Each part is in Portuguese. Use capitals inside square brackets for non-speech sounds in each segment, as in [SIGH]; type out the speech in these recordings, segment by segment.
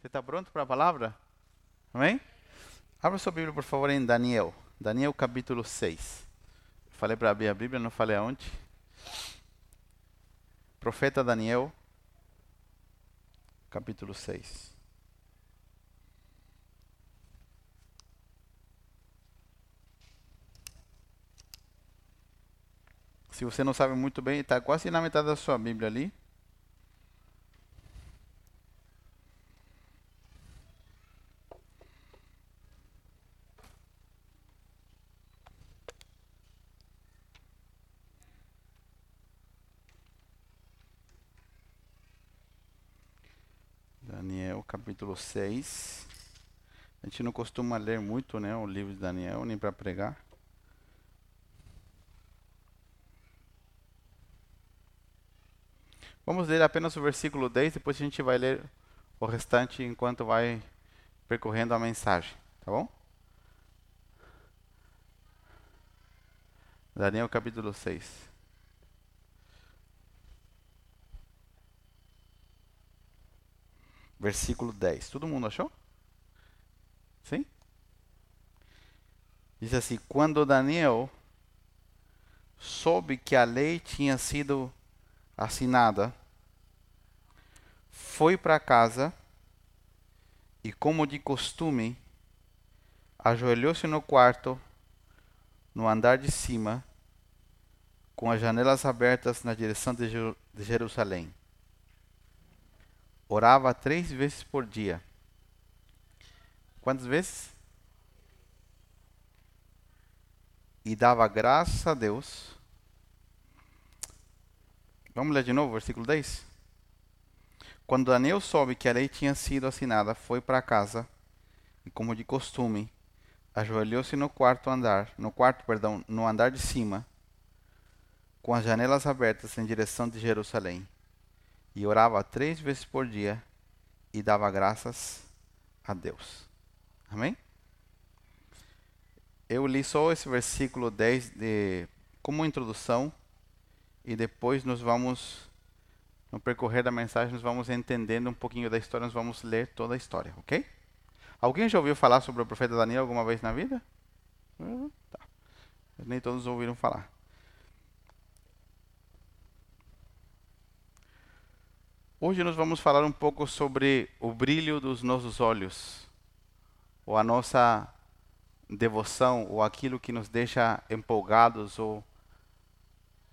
Você está pronto para a palavra? Amém? Abra sua Bíblia, por favor, em Daniel. Daniel, capítulo 6. Falei para abrir a Bíblia, não falei aonde. Profeta Daniel, capítulo 6. Se você não sabe muito bem, está quase na metade da sua Bíblia ali. Daniel, capítulo 6. A gente não costuma ler muito, né, o livro de Daniel, nem para pregar. Vamos ler apenas o versículo 10, depois a gente vai ler o restante enquanto vai percorrendo a mensagem, tá bom? Daniel capítulo 6. Versículo 10. Todo mundo achou? Sim? Diz assim: Quando Daniel soube que a lei tinha sido assinada, foi para casa e, como de costume, ajoelhou-se no quarto, no andar de cima, com as janelas abertas na direção de, Jerusalém. Orava três vezes por dia. Quantas vezes? E dava graças a Deus Vamos ler de novo, versículo 10? Quando Daniel soube que a lei tinha sido assinada, foi para casa e, como de costume, ajoelhou-se no quarto andar, no quarto, perdão, no andar de cima, com as janelas abertas em direção de Jerusalém, e orava três vezes por dia e dava graças a Deus. Amém? Eu li só esse versículo 10 de, como introdução e depois nós vamos, no percorrer da mensagem, nós vamos entendendo um pouquinho da história, nós vamos ler toda a história, ok? Alguém já ouviu falar sobre o profeta Daniel alguma vez na vida? Uh, tá. Nem todos ouviram falar. Hoje nós vamos falar um pouco sobre o brilho dos nossos olhos, ou a nossa devoção, ou aquilo que nos deixa empolgados ou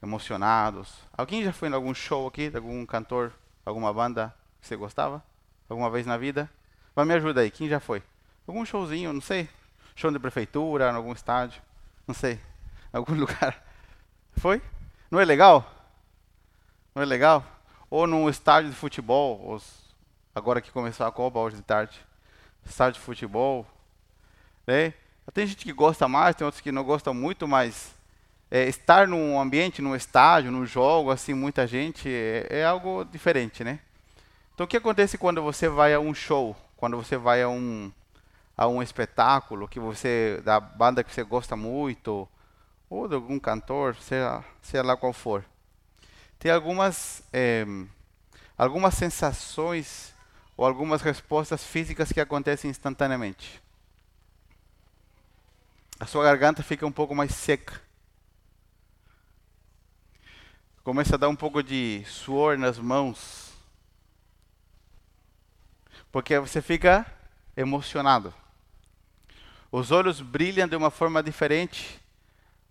emocionados. Alguém já foi em algum show aqui, de algum cantor, alguma banda que você gostava? Alguma vez na vida? Vai me ajudar aí, quem já foi? Algum showzinho, não sei. Show de prefeitura, em algum estádio, não sei. Algum [LAUGHS] lugar. Foi? Não é legal? Não é legal? Ou num estádio de futebol, os, agora que começou a Copa hoje de tarde. Estádio de futebol. Né? Tem gente que gosta mais, tem outros que não gostam muito, mas é, estar num ambiente, num estádio, num jogo, assim, muita gente, é, é, algo diferente, né? Então, o que acontece quando você vai a um show, quando você vai a um, a um espetáculo que você da banda que você gosta muito, ou de algum cantor, seja, seja lá qual for? Tem algumas, é, algumas sensações ou algumas respostas físicas que acontecem instantaneamente. A sua garganta fica um pouco mais seca começa a dar um pouco de suor nas mãos. Porque você fica emocionado. Os olhos brilham de uma forma diferente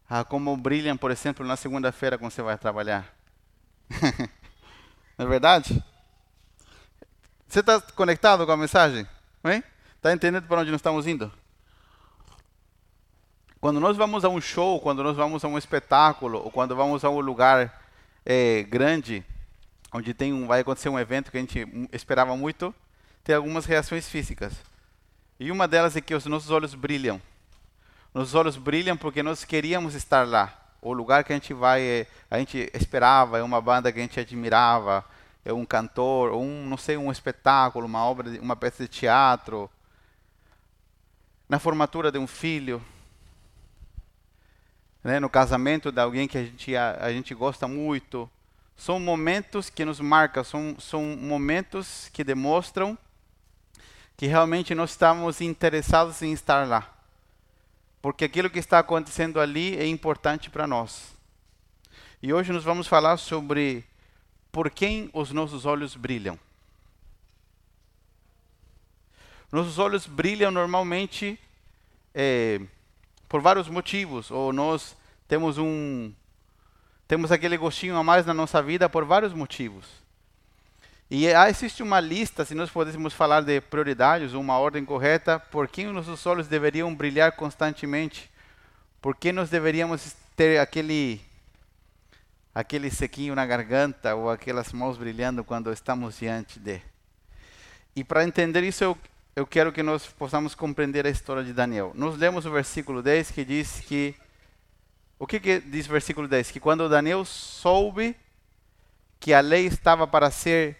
a como brilham, por exemplo, na segunda-feira quando você vai trabalhar. [LAUGHS] Não é verdade? Você está conectado com a mensagem? Está entendendo para onde nós estamos indo? Quando nós vamos a um show, quando nós vamos a um espetáculo, ou quando vamos a um lugar é, grande, onde tem um, vai acontecer um evento que a gente esperava muito, tem algumas reações físicas. E uma delas é que os nossos olhos brilham. Nossos olhos brilham porque nós queríamos estar lá. O lugar que a gente vai, é, a gente esperava, é uma banda que a gente admirava, é um cantor, um, não sei, um espetáculo, uma obra, uma peça de teatro, na formatura de um filho, né, no casamento de alguém que a gente, a, a, gente gosta muito. São momentos que nos marcam, são, são momentos que demonstram que realmente nós estamos interessados em estar lá. Porque aquilo que está acontecendo ali é importante para nós. E hoje nós vamos falar sobre por quem os nossos olhos brilham. Nossos olhos brilham normalmente é, por vários motivos, ou nós temos um temos aquele gostinho a mais na nossa vida por vários motivos. E ah, existe uma lista, se nós pudéssemos falar de prioridades, uma ordem correta, por que nossos olhos deveriam brilhar constantemente? Por que nós deveríamos ter aquele aquele sequinho na garganta ou aquelas mãos brilhando quando estamos diante de? E para entender isso, eu, eu quero que nós possamos compreender a história de Daniel. Nós lemos o versículo 10 que diz que o que, que diz o versículo 10? Que quando Daniel soube que a lei estava para ser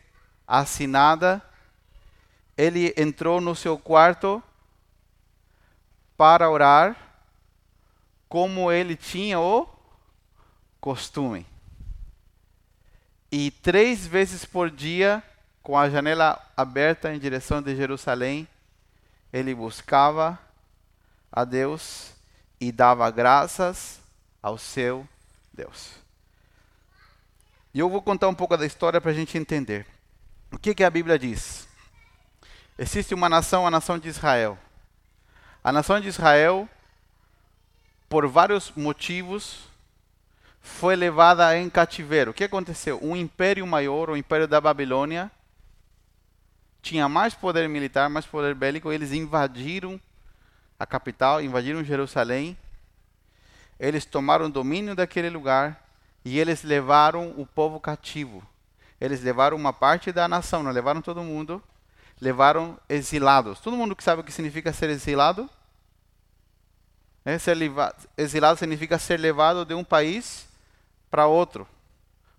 assinada, ele entrou no seu quarto para orar, como ele tinha o costume. E três vezes por dia, com a janela aberta em direção de Jerusalém, ele buscava a Deus e dava graças ao seu Deus. E eu vou contar um pouco da história para a gente entender. O que, que a Bíblia diz? Existe uma nação, a nação de Israel. A nação de Israel, por vários motivos, foi levada em cativeiro. O que aconteceu? Um império maior, o império da Babilônia, tinha mais poder militar, mais poder bélico. Eles invadiram a capital, invadiram Jerusalém eles tomaram domínio daquele lugar e eles levaram o povo cativo. Eles levaram uma parte da nação, não levaram todo mundo, levaram exilados. Todo mundo que sabe o que significa ser exilado? É, ser exilado significa ser levado de um país para outro,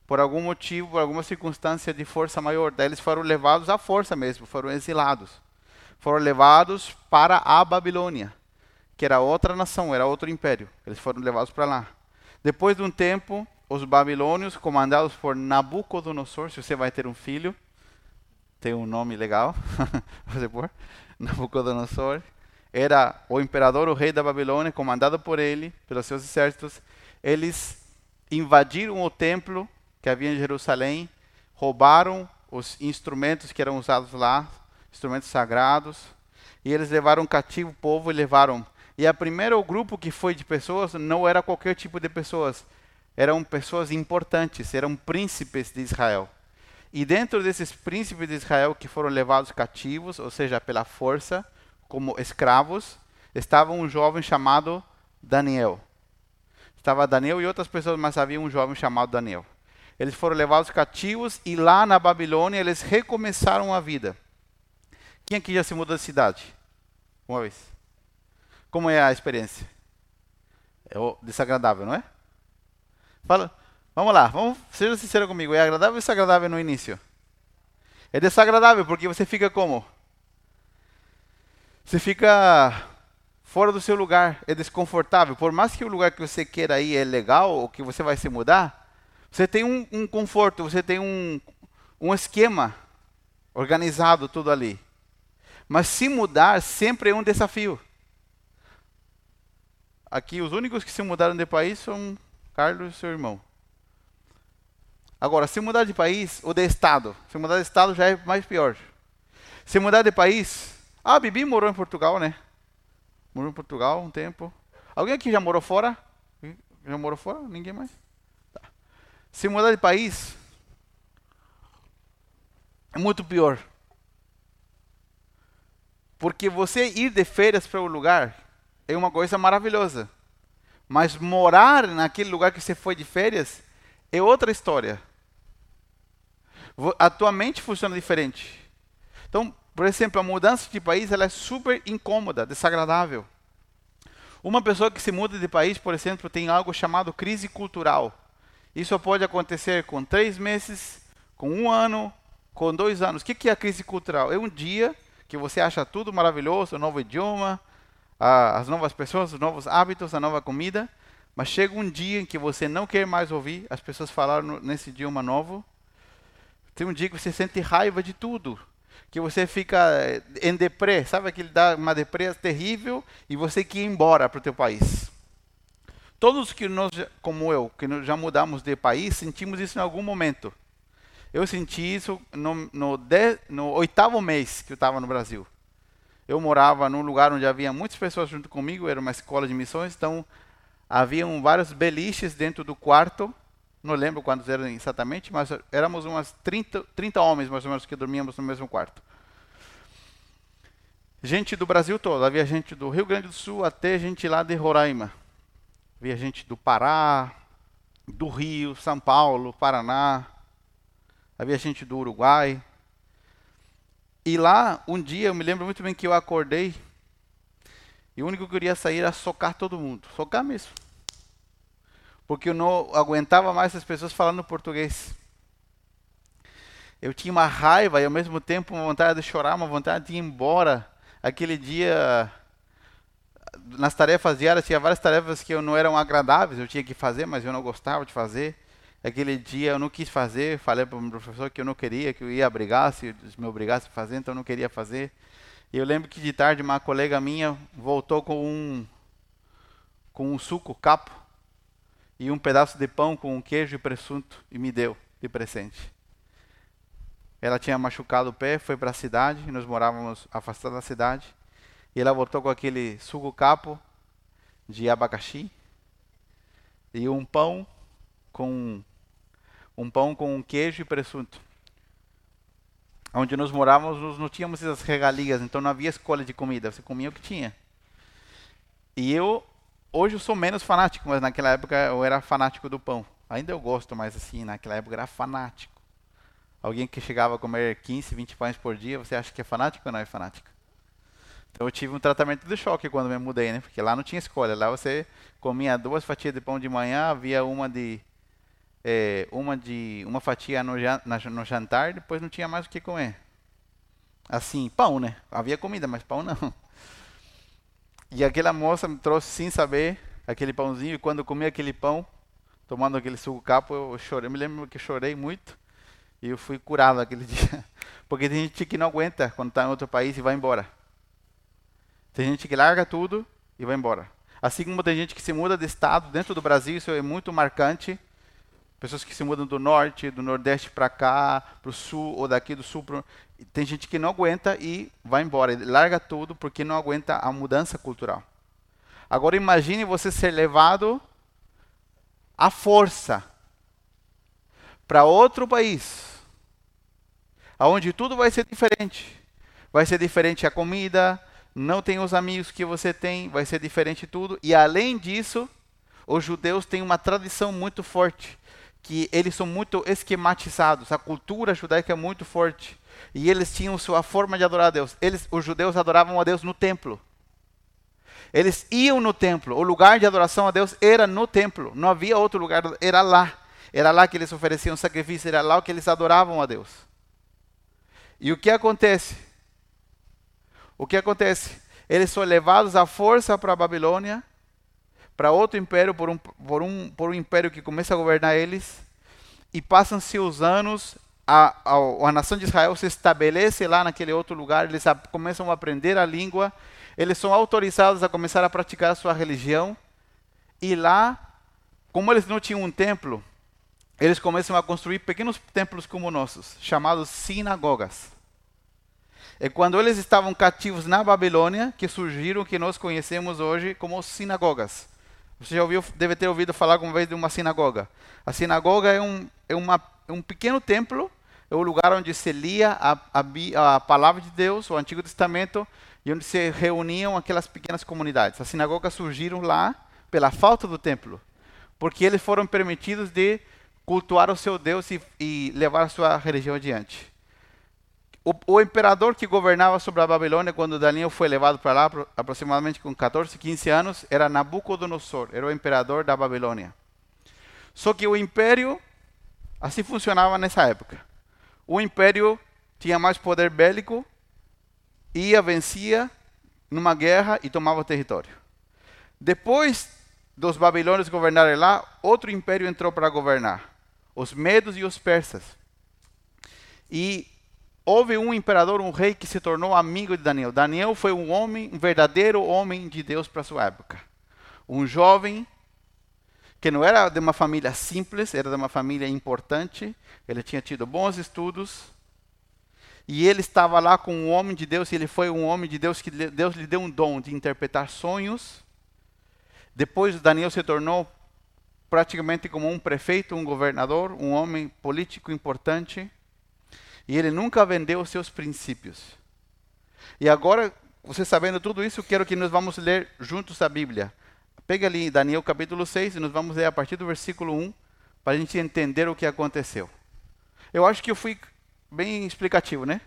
por algum motivo, por alguma circunstância de força maior. Daí eles foram levados à força mesmo, foram exilados. Foram levados para a Babilônia que era outra nação, era outro império. Eles foram levados para lá. Depois de um tempo, os babilônios, comandados por Nabucodonosor, se você vai ter um filho, tem um nome legal, [LAUGHS] você Nabucodonosor, era o imperador, o rei da Babilônia, comandado por ele, pelos seus exércitos. Eles invadiram o templo que havia em Jerusalém, roubaram os instrumentos que eram usados lá, instrumentos sagrados, e eles levaram cativo o povo e levaram e a primeiro grupo que foi de pessoas não era qualquer tipo de pessoas. Eram pessoas importantes, eram príncipes de Israel. E dentro desses príncipes de Israel que foram levados cativos, ou seja, pela força, como escravos, estava um jovem chamado Daniel. Estava Daniel e outras pessoas, mas havia um jovem chamado Daniel. Eles foram levados cativos e lá na Babilônia eles recomeçaram a vida. Quem aqui já se mudou de cidade? Uma vez. Como é a experiência? É desagradável, não é? Fala, vamos lá, vamos, seja sincero comigo. É agradável ou desagradável no início? É desagradável porque você fica como? Você fica fora do seu lugar, é desconfortável. Por mais que o lugar que você queira ir é legal ou que você vai se mudar, você tem um, um conforto, você tem um, um esquema organizado tudo ali. Mas se mudar sempre é um desafio. Aqui, os únicos que se mudaram de país são Carlos e seu irmão. Agora, se mudar de país ou de estado, se mudar de estado já é mais pior. Se mudar de país, ah, a Bibi morou em Portugal, né? Morou em Portugal um tempo. Alguém aqui já morou fora? Já morou fora? Ninguém mais? Tá. Se mudar de país, é muito pior. Porque você ir de férias para o um lugar é uma coisa maravilhosa. Mas morar naquele lugar que você foi de férias é outra história. A tua mente funciona diferente. Então, por exemplo, a mudança de país ela é super incômoda, desagradável. Uma pessoa que se muda de país, por exemplo, tem algo chamado crise cultural. Isso pode acontecer com três meses, com um ano, com dois anos. O que é a crise cultural? É um dia que você acha tudo maravilhoso, um novo idioma, as novas pessoas, os novos hábitos, a nova comida, mas chega um dia em que você não quer mais ouvir as pessoas falar nesse idioma novo. Tem um dia que você sente raiva de tudo, que você fica eh, em deprê, sabe que ele dá uma deprê terrível e você quer ir embora para o teu país. Todos que nós, como eu, que já mudamos de país, sentimos isso em algum momento. Eu senti isso no, no, de, no oitavo mês que eu estava no Brasil. Eu morava num lugar onde havia muitas pessoas junto comigo, era uma escola de missões, então haviam vários beliches dentro do quarto. Não lembro quantos eram exatamente, mas éramos umas 30, 30 homens mais ou menos que dormíamos no mesmo quarto. Gente do Brasil todo, havia gente do Rio Grande do Sul até gente lá de Roraima. Havia gente do Pará, do Rio, São Paulo, Paraná. Havia gente do Uruguai. E lá, um dia, eu me lembro muito bem que eu acordei e o único que eu queria sair era socar todo mundo. Socar mesmo. Porque eu não aguentava mais as pessoas falando português. Eu tinha uma raiva e ao mesmo tempo uma vontade de chorar, uma vontade de ir embora. Aquele dia, nas tarefas diárias, tinha várias tarefas que eu não eram agradáveis, eu tinha que fazer, mas eu não gostava de fazer. Aquele dia eu não quis fazer, falei para o professor que eu não queria, que eu ia brigar se me obrigasse a fazer, então eu não queria fazer. E eu lembro que de tarde uma colega minha voltou com um com um suco capo e um pedaço de pão com queijo e presunto e me deu de presente. Ela tinha machucado o pé, foi para a cidade, nós morávamos afastados da cidade, e ela voltou com aquele suco capo de abacaxi e um pão com um pão com queijo e presunto. Onde nós morávamos, nós não tínhamos essas regalias, então não havia escolha de comida, você comia o que tinha. E eu, hoje eu sou menos fanático, mas naquela época eu era fanático do pão. Ainda eu gosto, mas assim, naquela época eu era fanático. Alguém que chegava a comer 15, 20 pães por dia, você acha que é fanático ou não é fanático? Então eu tive um tratamento de choque quando me mudei, né? Porque lá não tinha escolha. Lá você comia duas fatias de pão de manhã, havia uma de é, uma de uma fatia no, no jantar, depois não tinha mais o que comer. Assim, pão, né? Havia comida, mas pão não. E aquela moça me trouxe sem saber aquele pãozinho, e quando eu comi aquele pão, tomando aquele suco capo, eu chorei. Eu me lembro que chorei muito e eu fui curado aquele [LAUGHS] dia. Porque tem gente que não aguenta quando está em outro país e vai embora. Tem gente que larga tudo e vai embora. Assim como tem gente que se muda de estado dentro do Brasil, isso é muito marcante. Pessoas que se mudam do norte, do nordeste para cá, para o sul, ou daqui do sul. Pro... Tem gente que não aguenta e vai embora, larga tudo porque não aguenta a mudança cultural. Agora imagine você ser levado à força para outro país, aonde tudo vai ser diferente. Vai ser diferente a comida, não tem os amigos que você tem, vai ser diferente tudo. E além disso, os judeus têm uma tradição muito forte que eles são muito esquematizados, a cultura judaica é muito forte. E eles tinham sua forma de adorar a Deus. Eles, os judeus adoravam a Deus no templo. Eles iam no templo. O lugar de adoração a Deus era no templo. Não havia outro lugar, era lá. Era lá que eles ofereciam sacrifício, era lá que eles adoravam a Deus. E o que acontece? O que acontece? Eles são levados à força para a Babilônia para outro império, por um, por, um, por um império que começa a governar eles, e passam-se os anos, a, a, a, nação de Israel se estabelece lá naquele outro lugar, eles a, começam a aprender a língua, eles são autorizados a começar a praticar a sua religião, e lá, como eles não tinham um templo, eles começam a construir pequenos templos como nossos, chamados sinagogas. É quando eles estavam cativos na Babilônia que surgiram o que nós conhecemos hoje como sinagogas. Você já ouviu, deve ter ouvido falar alguma vez de uma sinagoga. A sinagoga é um, é uma, é um pequeno templo, é o lugar onde se lia a, a, a palavra de Deus, o Antigo Testamento, e onde se reuniam aquelas pequenas comunidades. As sinagogas surgiram lá pela falta do templo, porque eles foram permitidos de cultuar o seu Deus e, e levar a sua religião adiante. O, o, imperador que governava sobre a Babilônia quando Daniel foi levado para lá, aproximadamente com 14, 15 anos, era Nabucodonosor, era o imperador da Babilônia. Só que o império, assim funcionava nessa época. O império tinha mais poder bélico, ia, vencia numa guerra e tomava o território. Depois dos babilônios governarem lá, outro império entrou para governar, os medos e os persas. E houve um imperador, um rei que se tornou amigo de Daniel. Daniel foi um homem, um verdadeiro homem de Deus para sua época. Um jovem que não era de uma família simples, era de uma família importante. Ele tinha tido bons estudos. E ele estava lá com um homem de Deus, e ele foi um homem de Deus que Deus lhe deu um dom de interpretar sonhos. Depois Daniel se tornou praticamente como um prefeito, um governador, um homem político importante. E ele nunca vendeu os seus princípios. E agora, você sabendo tudo isso, quero que nós vamos ler juntos a Bíblia. Pega ali Daniel capítulo 6 e nós vamos ler a partir do versículo 1 para a gente entender o que aconteceu. Eu acho que eu fui bem explicativo, né?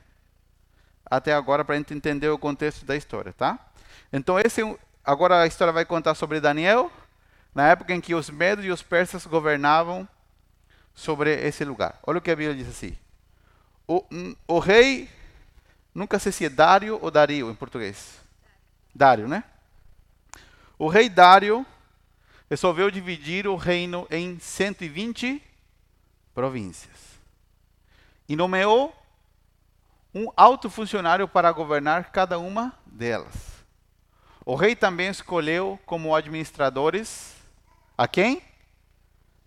Até agora para a gente entender o contexto da história, tá? Então esse agora a história vai contar sobre Daniel, na época em que os medos e os persas governavam sobre esse lugar. Olha o que a Bíblia diz assim. O, o rei, nunca sei se é Dário ou Dario em português. Dário, né? O rei Dário resolveu dividir o reino em 120 províncias e nomeou um alto funcionário para governar cada uma delas. O rei também escolheu como administradores a quem?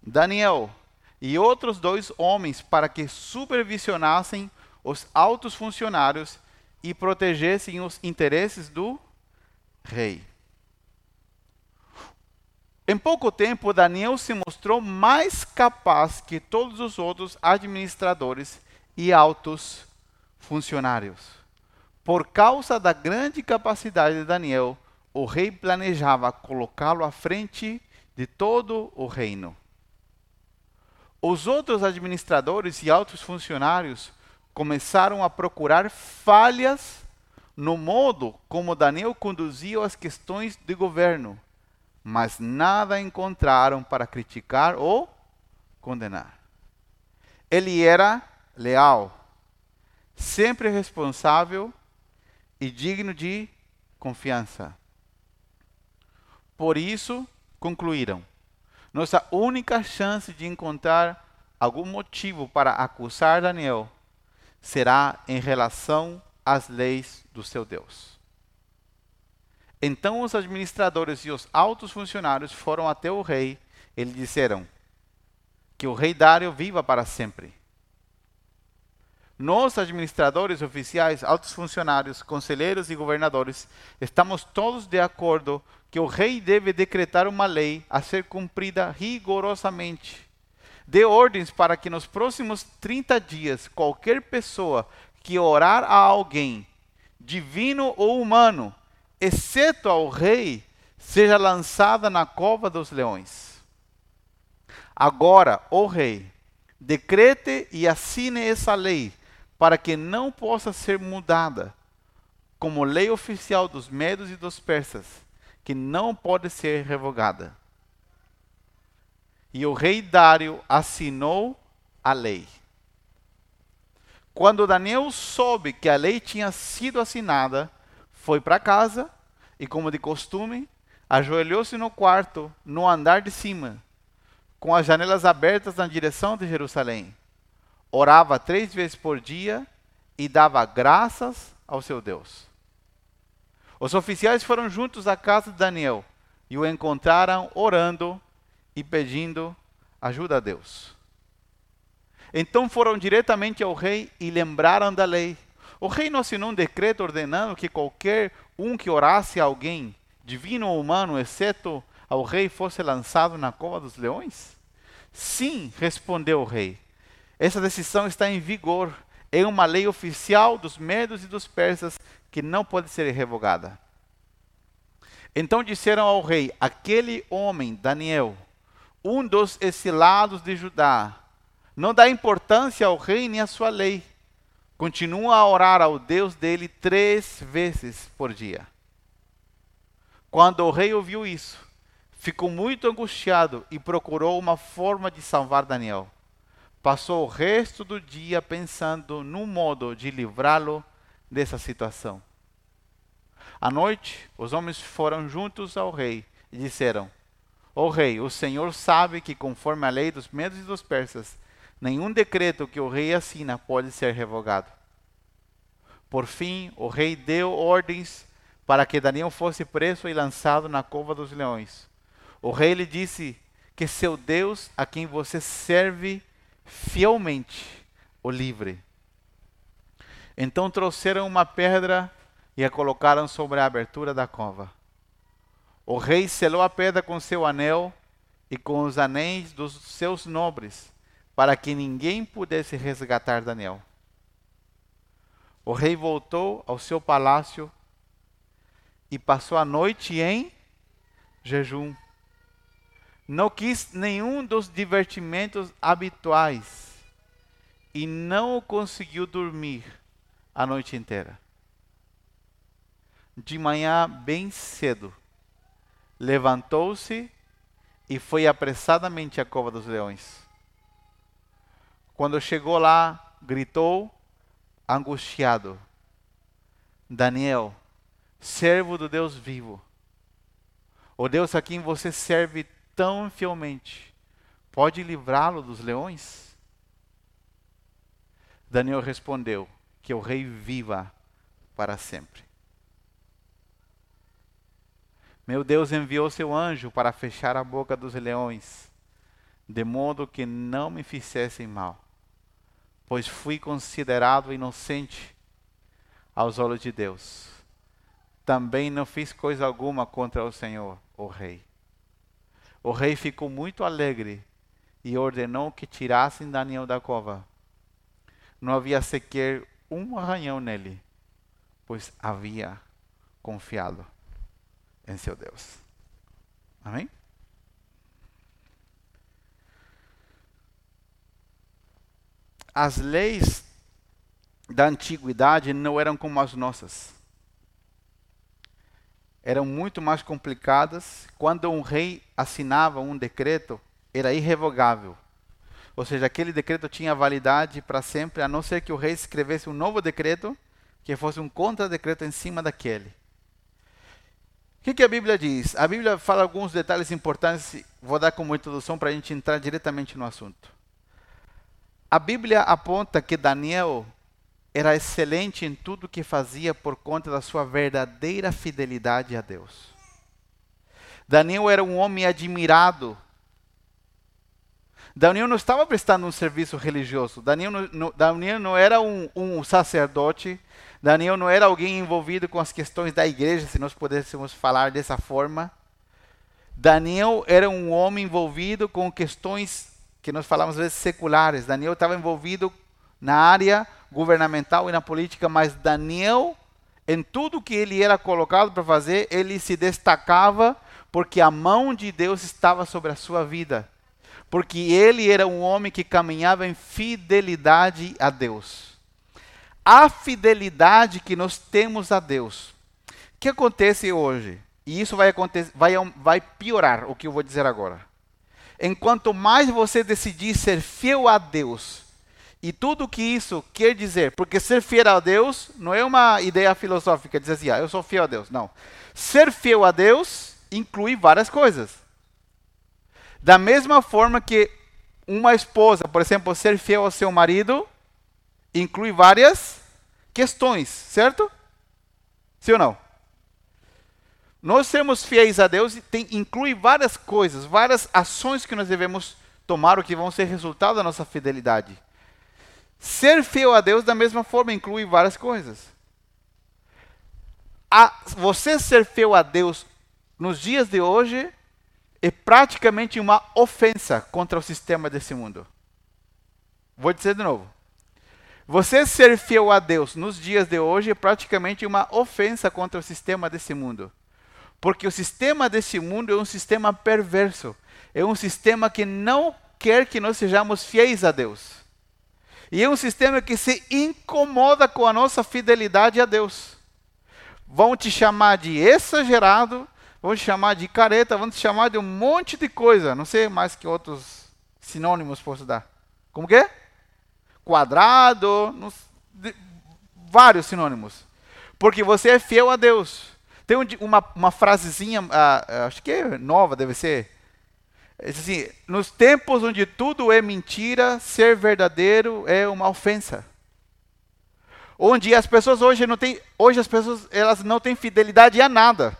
Daniel e outros dois homens para que supervisionassem os altos funcionários e protegessem os interesses do rei. Em pouco tempo, Daniel se mostrou mais capaz que todos os outros administradores e altos funcionários. Por causa da grande capacidade de Daniel, o rei planejava colocá-lo à frente de todo o reino. Os outros administradores e altos funcionários começaram a procurar falhas no modo como Daniel conduzia as questões de governo mas nada encontraram para criticar ou condenar. Ele era leal, sempre responsável e digno de confiança. Por isso, concluíram: nossa única chance de encontrar algum motivo para acusar Daniel será em relação às leis do seu Deus. Então os administradores e os altos funcionários foram até o rei e lhe disseram: Que o rei Dário viva para sempre. Nós, administradores, oficiais, altos funcionários, conselheiros e governadores, estamos todos de acordo que o rei deve decretar uma lei a ser cumprida rigorosamente. Dê ordens para que nos próximos 30 dias qualquer pessoa que orar a alguém, divino ou humano, exceto ao rei, seja lançada na cova dos leões. Agora, ó rei, decrete e assine essa lei, para que não possa ser mudada, como lei oficial dos medos e dos persas, que não pode ser revogada. E o rei Dário assinou a lei. Quando Daniel soube que a lei tinha sido assinada, foi para casa e, como de costume, ajoelhou-se no quarto, no andar de cima, com as janelas abertas na direção de Jerusalém. Orava três vezes por dia e dava graças ao seu Deus. Os oficiais foram juntos à casa de Daniel e o encontraram orando e pedindo ajuda a Deus. Então foram diretamente ao rei e lembraram da lei o rei não assinou um decreto ordenando que qualquer um que orasse a alguém, divino ou humano, exceto ao rei, fosse lançado na cova dos leões? Sim, respondeu o rei. Essa decisão está em vigor. É uma lei oficial dos medos e dos persas que não pode ser revogada. Então disseram ao rei: aquele homem, Daniel, um dos exilados de Judá, não dá importância ao rei nem à sua lei continua a orar ao Deus dele três vezes por dia. Quando o rei ouviu isso, ficou muito angustiado e procurou uma forma de salvar Daniel. Passou o resto do dia pensando no modo de livrá-lo dessa situação. À noite, os homens foram juntos ao rei e disseram: Ó rei, o Senhor sabe que, conforme a lei dos medos e dos persas, nenhum decreto que o rei assina pode ser revogado. Por fim, o rei deu ordens para que Daniel fosse preso e lançado na cova dos leões. O rei lhe disse que seu Deus, a quem você serve fielmente, o livre. Então trouxeram uma pedra e a colocaram sobre a abertura da cova. O rei selou a pedra com seu anel e com os anéis dos seus nobres, para que ninguém pudesse resgatar Daniel. O rei voltou ao seu palácio e passou a noite em jejum. Não quis nenhum dos divertimentos habituais e não conseguiu dormir a noite inteira. De manhã, bem cedo, levantou-se e foi apressadamente à cova dos leões. Quando chegou lá, gritou angustiado: Daniel, servo do Deus vivo, o Deus a quem você serve tão fielmente, pode livrá-lo dos leões? Daniel respondeu: Que o rei viva para sempre. Meu Deus enviou seu anjo para fechar a boca dos leões, de modo que não me fizessem mal, pois fui considerado inocente aos olhos de Deus. Também não fiz coisa alguma contra o Senhor, o rei. O rei ficou muito alegre e ordenou que tirassem Daniel da cova. Não havia sequer um arranhão nele, pois havia confiado em seu Deus. Amém? As leis da antiguidade não eram como as nossas. Eram muito mais complicadas. Quando um rei assinava um decreto, era irrevogável. Ou seja, aquele decreto tinha validade para sempre, a não ser que o rei escrevesse um novo decreto, que fosse um contra-decreto em cima daquele. O que, que, a Bíblia diz? A Bíblia fala alguns detalhes importantes, vou dar como introdução para a gente entrar diretamente no assunto. A Bíblia aponta que Daniel era excelente em tudo que fazia por conta da sua verdadeira fidelidade a Deus. Daniel era um homem admirado. Daniel não estava prestando um serviço religioso. Daniel não, Daniel não era um, um sacerdote Daniel não era alguém envolvido com as questões da igreja, se nós pudéssemos falar dessa forma. Daniel era um homem envolvido com questões que nós falamos às vezes seculares. Daniel estava envolvido na área governamental e na política, mas Daniel, em tudo que ele era colocado para fazer, ele se destacava porque a mão de Deus estava sobre a sua vida. Porque ele era um homem que caminhava em fidelidade a Deus a fidelidade que nós temos a Deus. O que acontece hoje? E isso vai, acontecer, vai, vai piorar o que eu vou dizer agora. Enquanto mais você decidir ser fiel a Deus, e tudo que isso quer dizer, porque ser fiel a Deus não é uma ideia filosófica, dizer assim, ah, eu sou fiel a Deus. Não. Ser fiel a Deus inclui várias coisas. Da mesma forma que uma esposa, por exemplo, ser fiel ao seu marido, inclui várias questões, certo? Sim ou não? Nós sermos fiéis a Deus tem, inclui várias coisas, várias ações que nós devemos tomar, o que vão ser resultado da nossa fidelidade. Ser fiel a Deus, da mesma forma, inclui várias coisas. A, você ser fiel a Deus nos dias de hoje é praticamente uma ofensa contra o sistema desse mundo. Vou dizer de novo. Você ser fiel a Deus nos dias de hoje é praticamente uma ofensa contra o sistema desse mundo. Porque o sistema desse mundo é um sistema perverso. É um sistema que não quer que nós sejamos fiéis a Deus. E é um sistema que se incomoda com a nossa fidelidade a Deus. Vão te chamar de exagerado, vão te chamar de careta, vão te chamar de um monte de coisa. Não sei mais que outros sinônimos posso dar. Como que é? quadrado, de, vários sinônimos. Porque você é fiel a Deus. Tem uma, uma frasezinha, uh, acho que é nova, deve ser. É assim, nos tempos onde tudo é mentira, ser verdadeiro é uma ofensa. Onde as pessoas hoje não têm, hoje as pessoas elas não têm fidelidade a nada.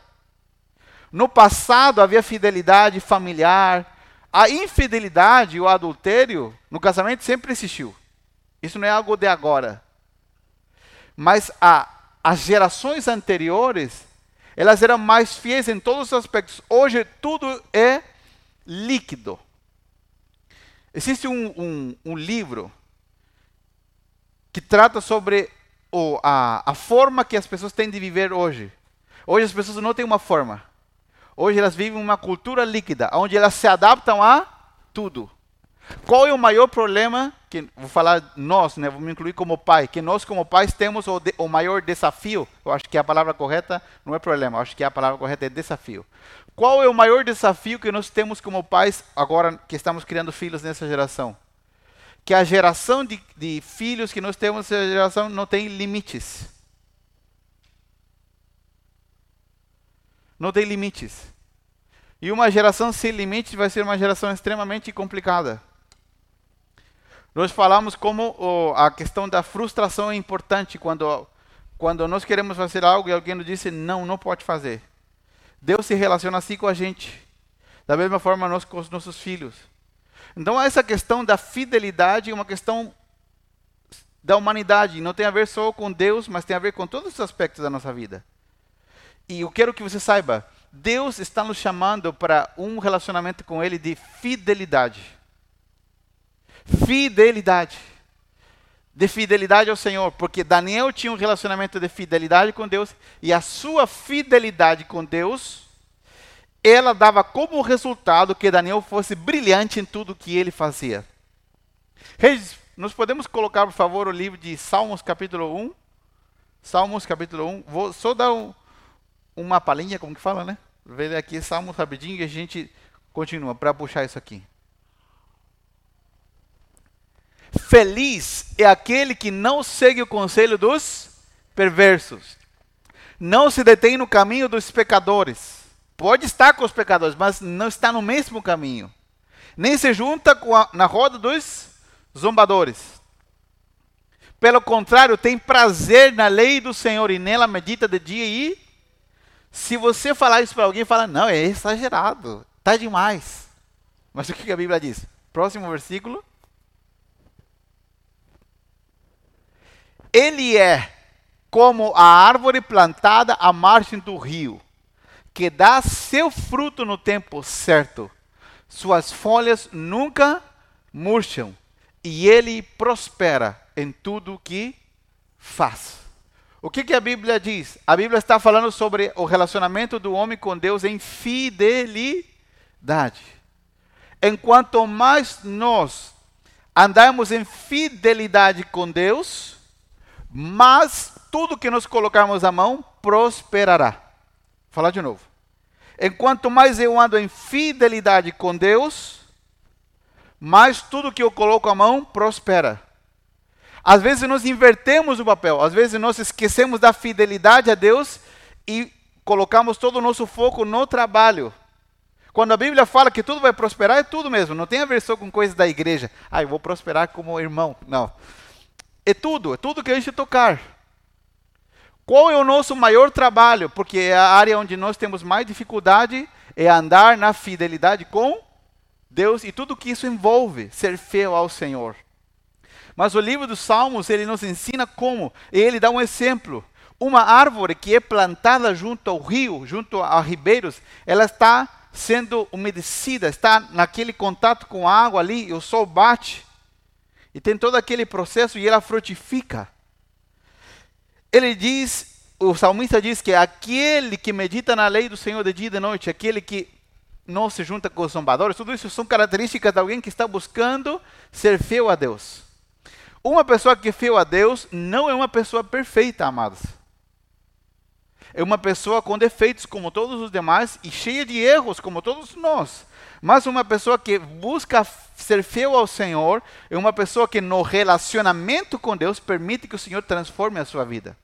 No passado havia fidelidade familiar, a infidelidade, o adultério no casamento sempre existiu. Isso não é algo de agora. Mas a, as gerações anteriores, elas eram mais fiéis em todos os aspectos. Hoje tudo é líquido. Existe um, um, um livro que trata sobre o, a, a forma que as pessoas têm de viver hoje. Hoje as pessoas não têm uma forma. Hoje elas vivem uma cultura líquida, onde elas se adaptam a tudo. Qual é o maior problema que vou falar nós, né? Vou me incluir como pai, que nós como pais temos o, de, o maior desafio. Eu acho que a palavra correta não é problema, eu acho que a palavra correta é desafio. Qual é o maior desafio que nós temos como pais agora que estamos criando filhos nessa geração? Que a geração de, de filhos que nós temos nessa geração não tem limites. Não tem limites. E uma geração sem limites vai ser uma geração extremamente complicada. Nós falamos como oh, a questão da frustração é importante quando, quando nós queremos fazer algo e alguém nos diz não, não pode fazer. Deus se relaciona assim com a gente. Da mesma forma nós com os nossos filhos. Então essa questão da fidelidade é uma questão da humanidade. Não tem a ver só com Deus, mas tem a ver com todos os aspectos da nossa vida. E eu quero que você saiba, Deus está nos chamando para um relacionamento com Ele de fidelidade. Fidelidade. De fidelidade ao Senhor, porque Daniel tinha um relacionamento de fidelidade com Deus e a sua fidelidade com Deus, ela dava como resultado que Daniel fosse brilhante em tudo que ele fazia. Reis, nós podemos colocar, por favor, o livro de Salmos, capítulo 1? Salmos, capítulo 1. Vou só dar um, uma palhinha, como que fala, né? Ver aqui Salmos rapidinho e a gente continua para puxar isso aqui. Feliz é aquele que não segue o conselho dos perversos, não se detém no caminho dos pecadores. Pode estar com os pecadores, mas não está no mesmo caminho. Nem se junta a, na roda dos zombadores. Pelo contrário, tem prazer na lei do Senhor e nela medita de dia e se você falar isso para alguém, fala, não, é exagerado, tá demais. Mas o que a Bíblia diz? Próximo versículo. Ele é como a árvore plantada à margem do rio, que dá seu fruto no tempo certo. Suas folhas nunca murcham, e ele prospera em tudo que faz. O que, que a Bíblia diz? A Bíblia está falando sobre o relacionamento do homem com Deus em fidelidade. Enquanto mais nós andarmos em fidelidade com Deus, mais tudo que nós colocarmos à mão prosperará. Vou falar de novo. Enquanto mais eu ando em fidelidade com Deus, mais tudo que eu coloco à mão prospera. Às vezes nós invertemos o papel, às vezes nós esquecemos da fidelidade a Deus e colocamos todo o nosso foco no trabalho. Quando a Bíblia fala que tudo vai prosperar, é tudo mesmo, não tem a ver só com coisas da igreja. Ah, eu vou prosperar como irmão. Não. É tudo, é tudo que a gente tocar. Qual é o nosso maior trabalho? Porque é a área onde nós temos mais dificuldade é andar na fidelidade com Deus e tudo que isso envolve, ser fiel ao Senhor. Mas o livro dos Salmos, ele nos ensina como. Ele dá um exemplo. Uma árvore que é plantada junto ao rio, junto a ribeiros, ela está sendo umedecida, está naquele contato com a água ali, e o sol bate. E tem todo aquele processo e ela frutifica. Ele diz, o salmista diz que aquele que medita na lei do Senhor de dia e de noite, aquele que não se junta com os zombadores, tudo isso são características de alguém que está buscando ser fiel a Deus. Uma pessoa que é fiel a Deus não é uma pessoa perfeita, amados. É uma pessoa com defeitos como todos os demais e cheia de erros como todos nós. Mas uma pessoa que busca ser fiel ao Senhor é uma pessoa que no relacionamento com Deus permite que o Senhor transforme a sua vida.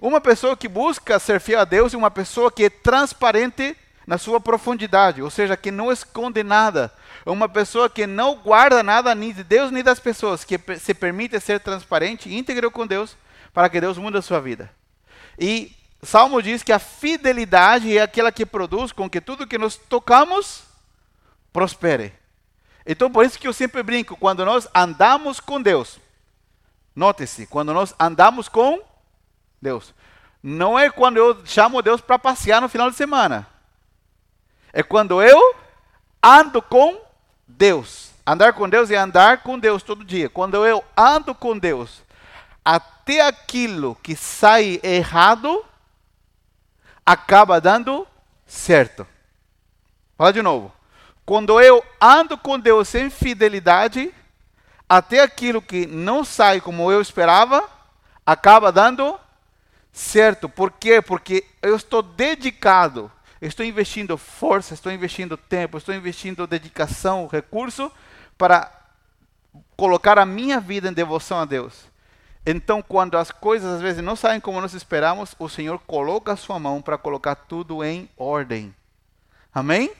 Uma pessoa que busca ser fiel a Deus é uma pessoa que é transparente na sua profundidade, ou seja, que não esconde nada, uma pessoa que não guarda nada nem de Deus nem das pessoas, que se permite ser transparente e íntegro com Deus, para que Deus mude a sua vida. E Salmo diz que a fidelidade é aquela que produz com que tudo que nós tocamos prospere. Então, por isso que eu sempre brinco, quando nós andamos com Deus, note-se, quando nós andamos com Deus, não é quando eu chamo Deus para passear no final de semana. É quando eu ando com Deus. Andar com Deus é andar com Deus todo dia. Quando eu ando com Deus, até aquilo que sai errado acaba dando certo. Fala de novo. Quando eu ando com Deus em fidelidade, até aquilo que não sai como eu esperava, acaba dando certo. Por quê? Porque eu estou dedicado, estou investindo força, estou investindo tempo, estou investindo dedicação, recurso para colocar a minha vida em devoção a Deus. Então, quando as coisas às vezes não saem como nós esperamos, o Senhor coloca a sua mão para colocar tudo em ordem. Amém?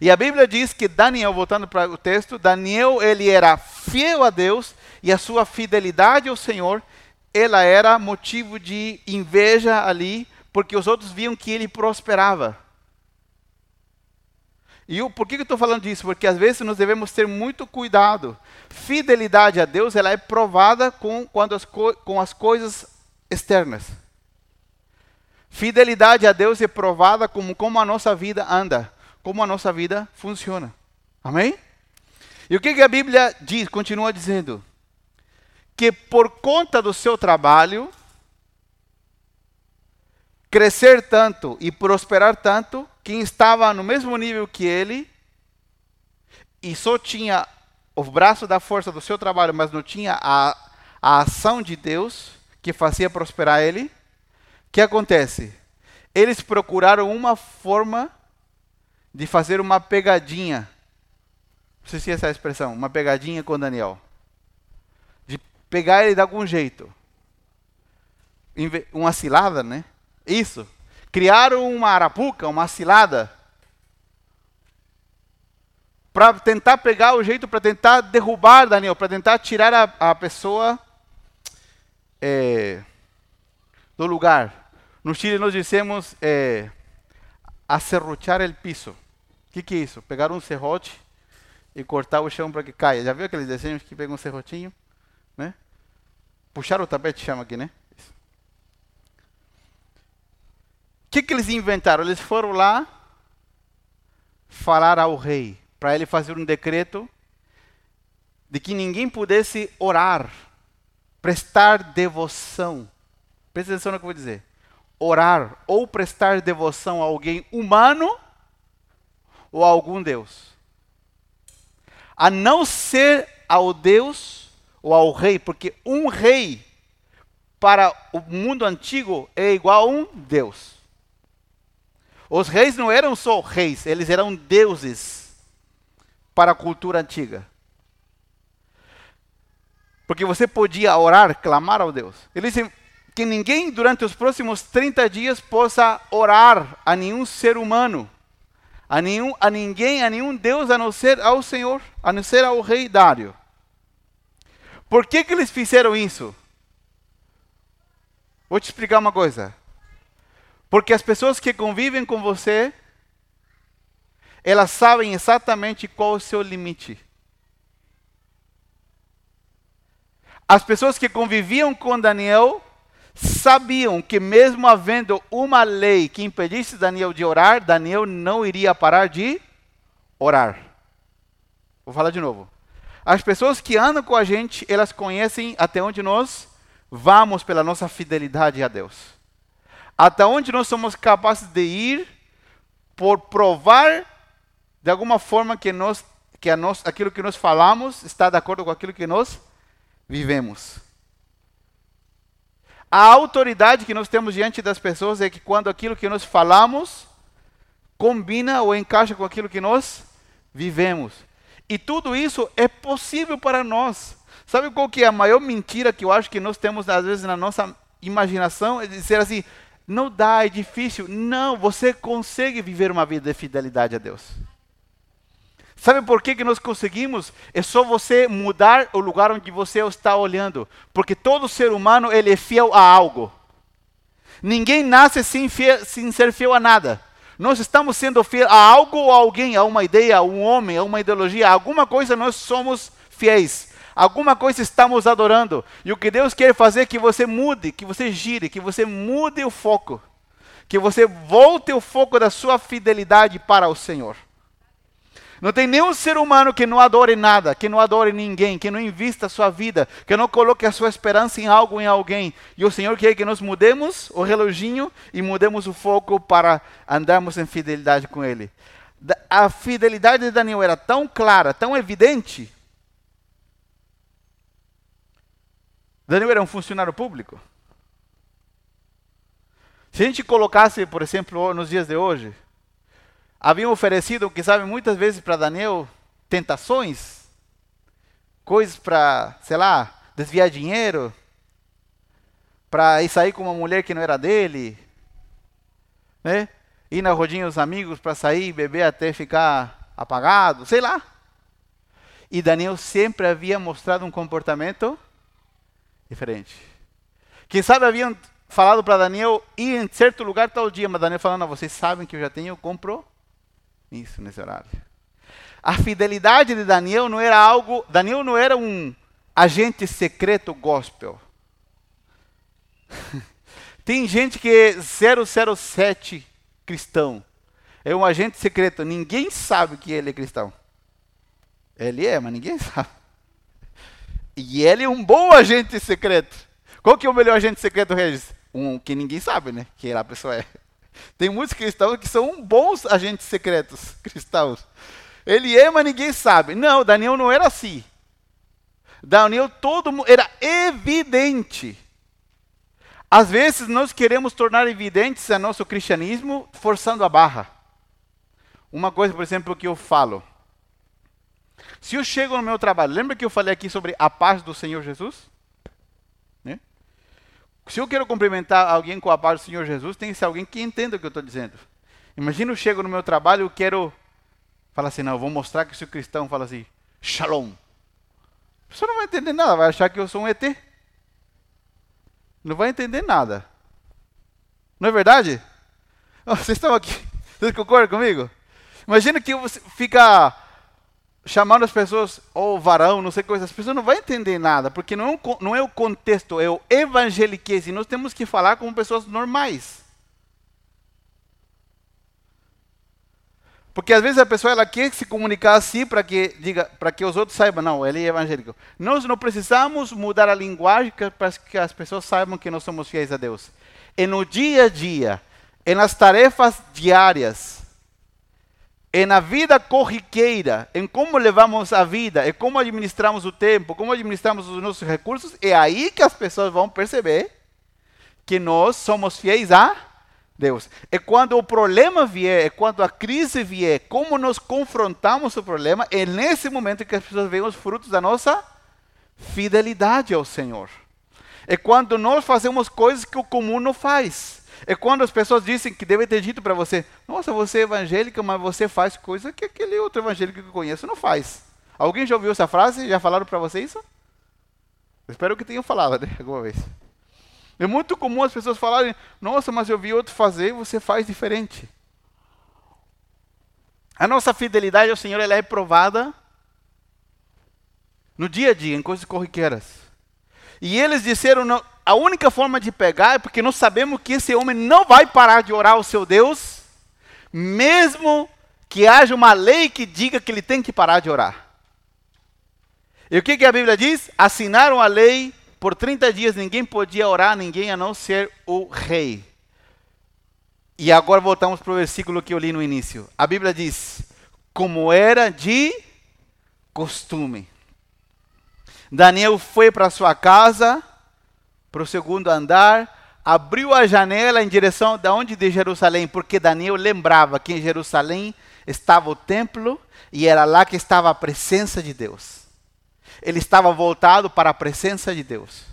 E a Bíblia diz que Daniel, voltando para o texto, Daniel ele era fiel a Deus e a sua fidelidade ao Senhor, ela era motivo de inveja ali, porque os outros viam que ele prosperava. E eu, por que eu estou falando disso? Porque às vezes nós devemos ter muito cuidado. Fidelidade a Deus ela é provada com, quando as, com as coisas externas. Fidelidade a Deus é provada como, como a nossa vida anda como a nossa vida funciona. Amém? E o que, a Bíblia diz? Continua dizendo que por conta do seu trabalho, crescer tanto e prosperar tanto, quem estava no mesmo nível que ele e só tinha o braço da força do seu trabalho, mas não tinha a, a ação de Deus que fazia prosperar ele, o que acontece? Eles procuraram uma forma de fazer uma pegadinha. Não sei se é essa a expressão, uma pegadinha com Daniel. De pegar ele de algum jeito. Uma cilada, né? Isso. Criaram uma arapuca, uma cilada. Para tentar pegar o jeito, para tentar derrubar Daniel, para tentar tirar a, a pessoa é, do lugar. No Chile nós dissemos é, acerruchar el piso que, que é isso? Pegar um serrote e cortar o chão para que caia. Já viu aqueles desenhos que pegam um serrotinho? Né? Puxar o tapete chama aqui, né? O que, que eles inventaram? Eles foram lá falar ao rei, para ele fazer um decreto de que ninguém pudesse orar, prestar devoção. Presta atenção no que eu vou dizer. Orar ou prestar devoção a alguém humano ou a algum Deus. A não ser ao Deus ou ao rei, porque um rei para o mundo antigo é igual a um Deus. Os reis não eram só reis, eles eram deuses para a cultura antiga. Porque você podia orar, clamar ao Deus. Eles dizem que ninguém durante os próximos 30 dias possa orar a nenhum ser humano a, nenhum, a ninguém, a nenhum Deus a não ser ao Senhor, a não ser ao rei Dário. Por que, que eles fizeram isso? Vou te explicar uma coisa. Porque as pessoas que convivem com você, elas sabem exatamente qual é o seu limite. As pessoas que conviviam com Daniel sabiam que, mesmo havendo uma lei que impedisse Daniel de orar, Daniel não iria parar de orar. Vou falar de novo. As pessoas que andam com a gente, elas conhecem até onde nós vamos pela nossa fidelidade a Deus. Até onde nós somos capazes de ir por provar de alguma forma que nós que a nós, aquilo que nós falamos está de acordo com aquilo que nós vivemos. A autoridade que nós temos diante das pessoas é que quando aquilo que nós falamos combina ou encaixa com aquilo que nós vivemos. E tudo isso é possível para nós. Sabe qual que é a maior mentira que eu acho que nós temos às vezes na nossa imaginação? É dizer assim, não dá, é difícil. Não, você consegue viver uma vida de fidelidade a Deus. Sabe por que, que nós conseguimos? É só você mudar o lugar onde você está olhando. Porque todo ser humano ele é fiel a algo. Ninguém nasce sem, fiel, sem ser fiel a nada. Nós estamos sendo fiel a algo ou a alguém, a uma ideia, a um homem, a uma ideologia, a alguma coisa nós somos fiéis. Alguma coisa estamos adorando. E o que Deus quer fazer é que você mude, que você gire, que você mude o foco. Que você volte o foco da sua fidelidade para o Senhor. Não tem nenhum ser humano que não adore nada, que não adore ninguém, que não invista sua vida, que não coloque a sua esperança em algo, em alguém. E o Senhor quer que nós mudemos o reloginho e mudemos o foco para andarmos em fidelidade com Ele. A fidelidade de Daniel era tão clara, tão evidente. Daniel era um funcionário público. Se a gente colocasse, por exemplo, nos dias de hoje, haviam oferecido, que sabe, muitas vezes para Daniel, tentações, coisas para, sei lá, desviar dinheiro, para ir sair com uma mulher que não era dele, né? Ir na rodinha dos amigos para sair, beber até ficar apagado, sei lá. E Daniel sempre havia mostrado um comportamento diferente. Quem sabe haviam falado para Daniel ir em certo lugar tal dia, mas Daniel falando, vocês sabem que eu já tenho comprou isso horário. A fidelidade de Daniel não era algo. Daniel não era um agente secreto gospel. [LAUGHS] Tem gente que é 007 cristão. É um agente secreto. Ninguém sabe que ele é cristão. Ele é, mas ninguém sabe. E ele é um bom agente secreto. Qual que é o melhor agente secreto, Regis? Um que ninguém sabe, né? Que a pessoa é. Tem muitos cristãos que são bons agentes secretos [LAUGHS] cristãos. Ele é, mas ninguém sabe. Não, Daniel não era assim. Daniel todo era evidente. Às vezes nós queremos tornar evidentes a nosso cristianismo forçando a barra. Uma coisa, por exemplo, que eu falo. Se eu chego no meu trabalho, lembra que eu falei aqui sobre a paz do Senhor Jesus? Se eu quero cumprimentar alguém com a paz do Senhor Jesus, tem que ser alguém que entenda o que eu estou dizendo. Imagina eu chego no meu trabalho eu quero falar assim, não, eu vou mostrar que sou cristão, fala assim, shalom. A pessoa não vai entender nada, vai achar que eu sou um ET. Não vai entender nada. Não é verdade? [LAUGHS] vocês estão aqui, vocês concordam comigo? Imagina que você fica chamando as pessoas, ou oh, varão, não sei coisas, as pessoas não vão entender nada, porque não é, não é o contexto, é o evangeliquez, e nós temos que falar como pessoas normais. Porque às vezes a pessoa ela quer se comunicar assim para que diga, para que os outros saibam, não, ele é evangélico. Nós não precisamos mudar a linguagem para que as pessoas saibam que nós somos fiéis a Deus. E no dia a dia, e nas tarefas diárias, é na vida corriqueira, em como levamos a vida, é como administramos o tempo, como administramos os nossos recursos, é aí que as pessoas vão perceber que nós somos fiéis a Deus. É quando o problema vier, é quando a crise vier, como nós confrontamos o problema, é nesse momento que as pessoas veem os frutos da nossa fidelidade ao Senhor. É quando nós fazemos coisas que o comum não faz. É quando as pessoas dizem que devem ter dito para você: Nossa, você é evangélica, mas você faz coisa que aquele outro evangélico que eu conheço não faz. Alguém já ouviu essa frase? Já falaram para você isso? espero que tenham falado né, alguma vez. É muito comum as pessoas falarem: Nossa, mas eu vi outro fazer e você faz diferente. A nossa fidelidade ao Senhor ela é provada no dia a dia, em coisas corriqueiras. E eles disseram: não, a única forma de pegar é porque nós sabemos que esse homem não vai parar de orar ao seu Deus, mesmo que haja uma lei que diga que ele tem que parar de orar. E o que, que a Bíblia diz? Assinaram a lei, por 30 dias ninguém podia orar, ninguém a não ser o rei. E agora voltamos para o versículo que eu li no início. A Bíblia diz: como era de costume. Daniel foi para sua casa para o segundo andar, abriu a janela em direção de onde de Jerusalém, porque Daniel lembrava que em Jerusalém estava o templo e era lá que estava a presença de Deus. Ele estava voltado para a presença de Deus.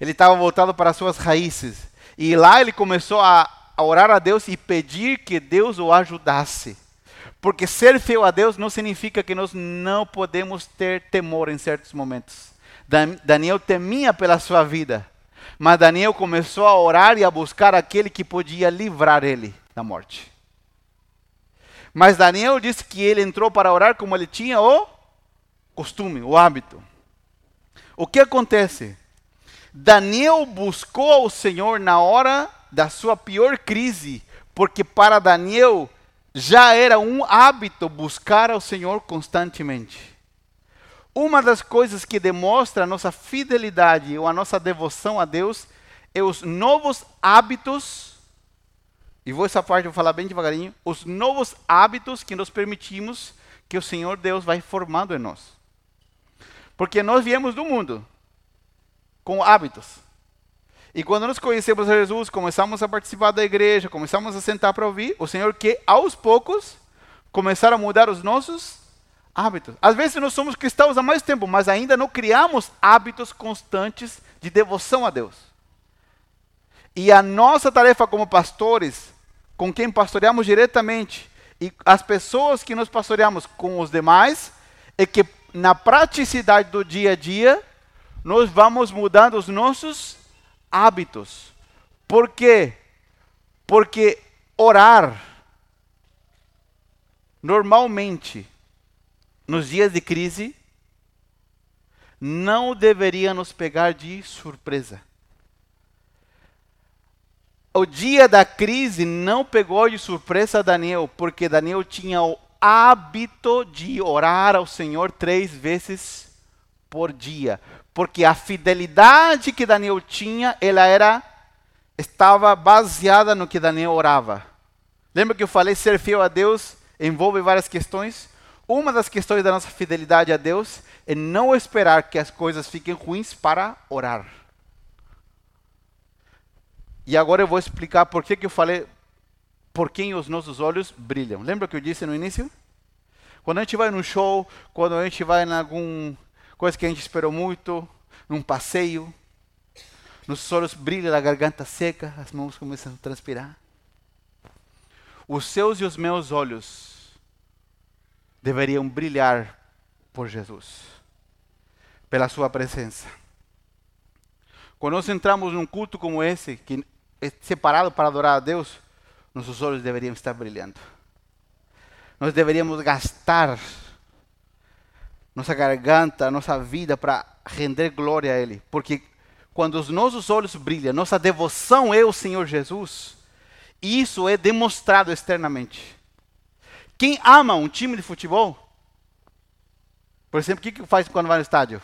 Ele estava voltado para as suas raízes. E lá ele começou a orar a Deus e pedir que Deus o ajudasse. Porque ser fiel a Deus não significa que nós não podemos ter temor em certos momentos. Daniel temia pela sua vida, mas Daniel começou a orar e a buscar aquele que podia livrar ele da morte. Mas Daniel disse que ele entrou para orar como ele tinha o costume, o hábito. O que acontece? Daniel buscou ao Senhor na hora da sua pior crise, porque para Daniel já era um hábito buscar ao Senhor constantemente. Uma das coisas que demonstra a nossa fidelidade ou a nossa devoção a Deus é os novos hábitos, e vou essa parte vou falar bem devagarinho, os novos hábitos que nos permitimos que o Senhor Deus vai formando em nós. Porque nós viemos do mundo com hábitos. E quando nós conhecemos Jesus, começamos a participar da igreja, começamos a sentar para ouvir, o Senhor que aos poucos começaram a mudar os nossos hábitos. Às vezes nós somos cristãos há mais tempo, mas ainda não criamos hábitos constantes de devoção a Deus. E a nossa tarefa como pastores, com quem pastoreamos diretamente, e as pessoas que nós pastoreamos com os demais, é que na praticidade do dia a dia, nós vamos mudando os nossos hábitos. Por quê? Porque orar, normalmente, nos dias de crise, não deveria nos pegar de surpresa. O dia da crise não pegou de surpresa Daniel, porque Daniel tinha o hábito de orar ao Senhor três vezes por dia porque a fidelidade que Daniel tinha, ela era estava baseada no que Daniel orava. Lembra que eu falei ser fiel a Deus envolve várias questões? Uma das questões da nossa fidelidade a Deus é não esperar que as coisas fiquem ruins para orar. E agora eu vou explicar por que, que eu falei por quem os nossos olhos brilham. Lembra que eu disse no início? Quando a gente vai num show, quando a gente vai em algum coisa que a gente esperou muito, num passeio, nos olhos brilha, a garganta seca, as mãos começam a transpirar. Os seus e os meus olhos deveriam brilhar por Jesus, pela sua presença. Quando nós entramos num culto como esse, que é separado para adorar a Deus, nossos olhos deveriam estar brilhando. Nós deveríamos gastar nossa garganta, nossa vida para render glória a Ele. Porque quando os nossos olhos brilham, nossa devoção é o Senhor Jesus, isso é demonstrado externamente. Quem ama um time de futebol, por exemplo, o que, que faz quando vai no estádio?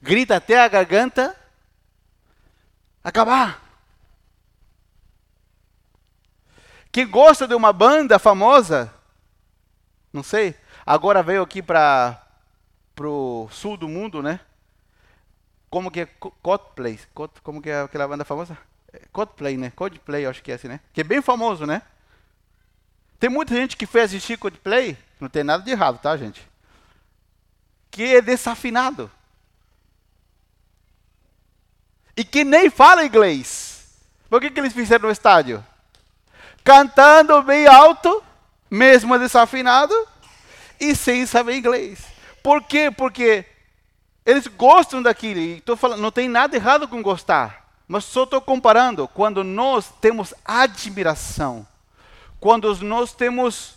Grita até a garganta acabar. Quem gosta de uma banda famosa, não sei, agora veio aqui para pro sul do mundo, né? Como que é Coldplay? Como que é aquela banda famosa? É, Coldplay, né? Coldplay, acho que é assim, né? Que é bem famoso, né? Tem muita gente que foi assistir Coldplay, não tem nada de errado, tá, gente? Que é desafinado. E que nem fala inglês. Por que, que eles fizeram no estádio? Cantando bem alto, mesmo desafinado, e sem saber inglês. Por quê? Porque eles gostam daquilo. E tô falando, não tem nada errado com gostar. Mas só estou comparando. Quando nós temos admiração, quando nós temos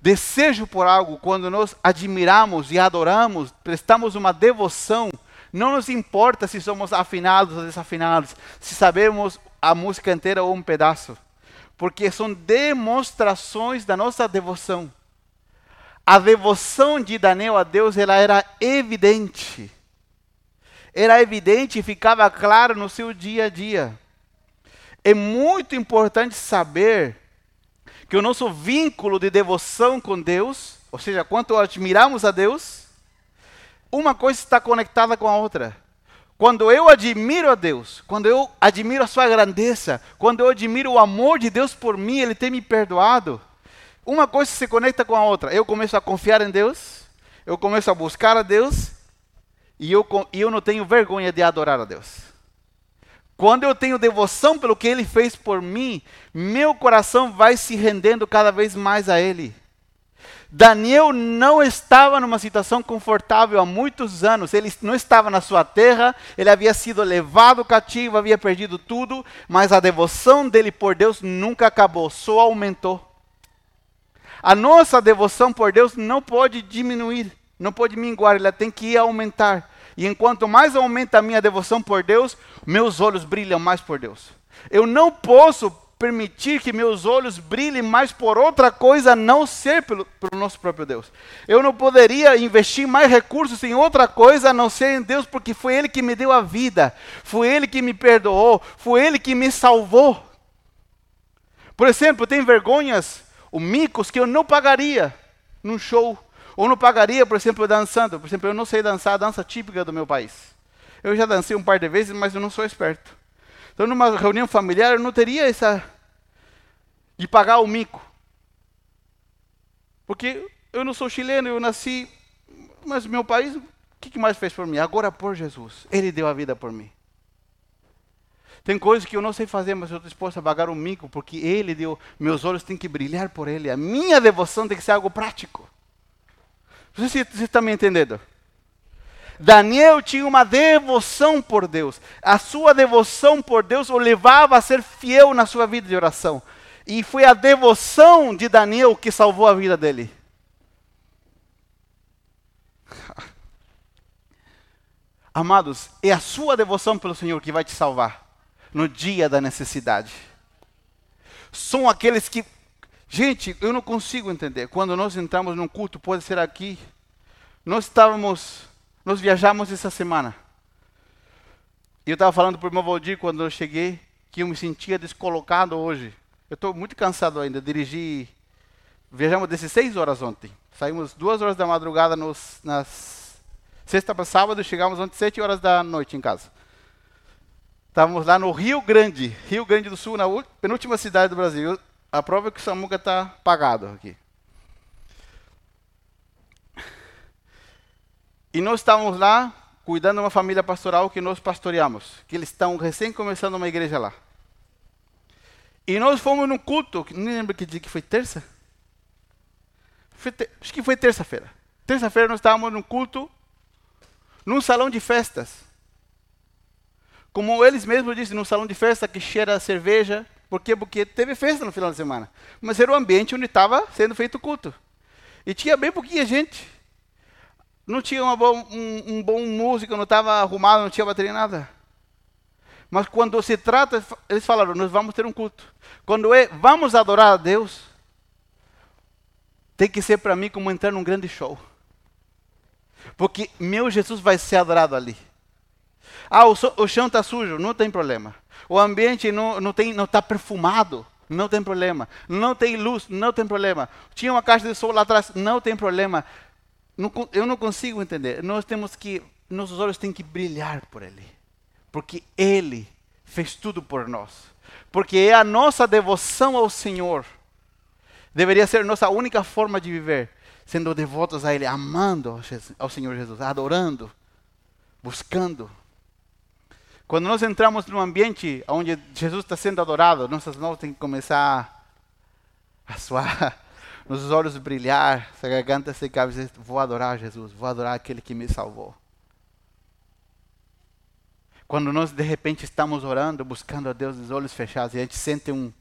desejo por algo, quando nós admiramos e adoramos, prestamos uma devoção, não nos importa se somos afinados ou desafinados, se sabemos a música inteira ou um pedaço, porque são demonstrações da nossa devoção a devoção de Daniel a Deus ela era evidente. Era evidente e ficava claro no seu dia a dia. É muito importante saber que o nosso vínculo de devoção com Deus, ou seja, quanto admiramos a Deus, uma coisa está conectada com a outra. Quando eu admiro a Deus, quando eu admiro a sua grandeza, quando eu admiro o amor de Deus por mim, Ele tem me perdoado, uma coisa se conecta com a outra. Eu começo a confiar em Deus, eu começo a buscar a Deus, e eu, eu não tenho vergonha de adorar a Deus. Quando eu tenho devoção pelo que Ele fez por mim, meu coração vai se rendendo cada vez mais a Ele. Daniel não estava numa situação confortável há muitos anos. Ele não estava na sua terra, ele havia sido levado cativo, havia perdido tudo, mas a devoção dele por Deus nunca acabou, só aumentou. A nossa devoção por Deus não pode diminuir, não pode minguar, ela tem que aumentar. E enquanto mais aumenta a minha devoção por Deus, meus olhos brilham mais por Deus. Eu não posso permitir que meus olhos brilhem mais por outra coisa, a não ser pelo, pelo nosso próprio Deus. Eu não poderia investir mais recursos em outra coisa, a não ser em Deus, porque foi Ele que me deu a vida, foi Ele que me perdoou, foi Ele que me salvou. Por exemplo, tem vergonhas, ou micos que eu não pagaria num show, ou não pagaria, por exemplo, dançando. Por exemplo, eu não sei dançar a dança típica do meu país. Eu já dancei um par de vezes, mas eu não sou esperto. Então, numa reunião familiar, eu não teria essa de pagar o mico. Porque eu não sou chileno, eu nasci, mas meu país, o que mais fez por mim? Agora por Jesus. Ele deu a vida por mim. Tem coisas que eu não sei fazer, mas eu estou disposto a pagar o mico, porque Ele deu. Meus olhos têm que brilhar por Ele. A minha devoção tem que ser algo prático. Você está me entendendo. Daniel tinha uma devoção por Deus. A sua devoção por Deus o levava a ser fiel na sua vida de oração. E foi a devoção de Daniel que salvou a vida dele. [LAUGHS] Amados, é a sua devoção pelo Senhor que vai te salvar no dia da necessidade. São aqueles que. Gente, eu não consigo entender. Quando nós entramos num culto, pode ser aqui. Nós estávamos nós viajamos essa semana. E eu estava falando para o irmão Valdir quando eu cheguei que eu me sentia descolocado hoje. Eu estou muito cansado ainda. Dirigi. Viajamos 16 horas ontem. Saímos duas horas da madrugada nos, nas sexta para sábado chegamos ontem 7 horas da noite em casa. Estávamos lá no Rio Grande, Rio Grande do Sul, na penúltima cidade do Brasil. A prova é que o Samuca está pagado aqui. E nós estávamos lá cuidando de uma família pastoral que nós pastoreamos, que eles estão recém começando uma igreja lá. E nós fomos num culto, não lembro que dia que foi terça? Foi te, acho que foi terça-feira. Terça-feira nós estávamos num culto, num salão de festas. Como eles mesmos dizem, num salão de festa que cheira a cerveja. Por quê? Porque teve festa no final de semana. Mas era o ambiente onde estava sendo feito o culto. E tinha bem pouquinha gente não tinha uma bom, um, um bom músico, não estava arrumado, não tinha bateria, nada. Mas quando se trata, eles falaram, nós vamos ter um culto. Quando é, vamos adorar a Deus, tem que ser para mim como entrar num grande show. Porque meu Jesus vai ser adorado ali. Ah, o, so, o chão está sujo, não tem problema. O ambiente não está não tem, não tá perfumado, não tem problema. Não tem luz, não tem problema. Tinha uma caixa de som lá atrás, não tem problema eu não consigo entender. Nós temos que, nossos olhos têm que brilhar por Ele, porque Ele fez tudo por nós. Porque é a nossa devoção ao Senhor deveria ser nossa única forma de viver, sendo devotos a Ele, amando ao Senhor Jesus, adorando, buscando. Quando nós entramos num ambiente onde Jesus está sendo adorado, nossas mãos têm que começar a suar [LAUGHS] nos olhos brilhar, essa garganta secar, dizer, vou adorar Jesus, vou adorar aquele que me salvou. Quando nós de repente estamos orando, buscando a Deus de olhos fechados, e a gente sente um,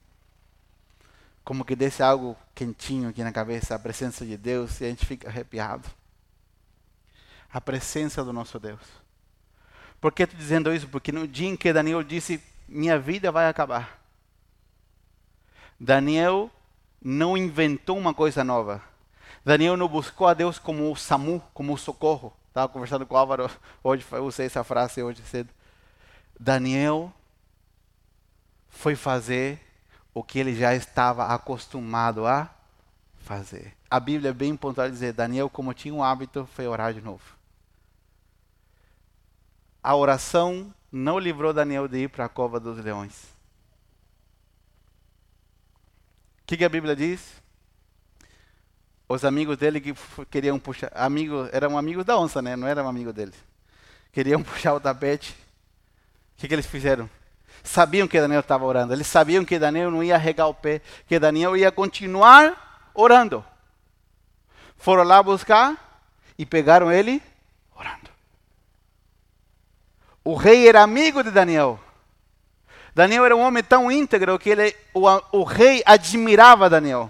como que desse algo quentinho aqui na cabeça, a presença de Deus, e a gente fica arrepiado. A presença do nosso Deus. Por que estou dizendo isso? Porque no dia em que Daniel disse, minha vida vai acabar. Daniel não inventou uma coisa nova. Daniel não buscou a Deus como o SAMU, como o socorro. Estava conversando com o Álvaro [LAUGHS] hoje, usei essa frase hoje cedo. Daniel foi fazer o que ele já estava acostumado a fazer. A Bíblia é bem pontual dizer, Daniel, como tinha um hábito, foi orar de novo. A oração não livrou Daniel de ir para a cova dos leões. que, que a Bíblia diz? Os amigos dele que queriam puxar, amigos, eram amigos da onça, né? Não eram amigos dele. Queriam [LAUGHS] puxar o tapete. O que, que eles fizeram? Sabiam que Daniel estava orando. Eles sabiam que Daniel não ia regar o pé, que Daniel ia continuar orando. foram lá buscar e pegaram ele. O rei era amigo de Daniel. Daniel era um homem tão íntegro que ele, o, o rei admirava Daniel.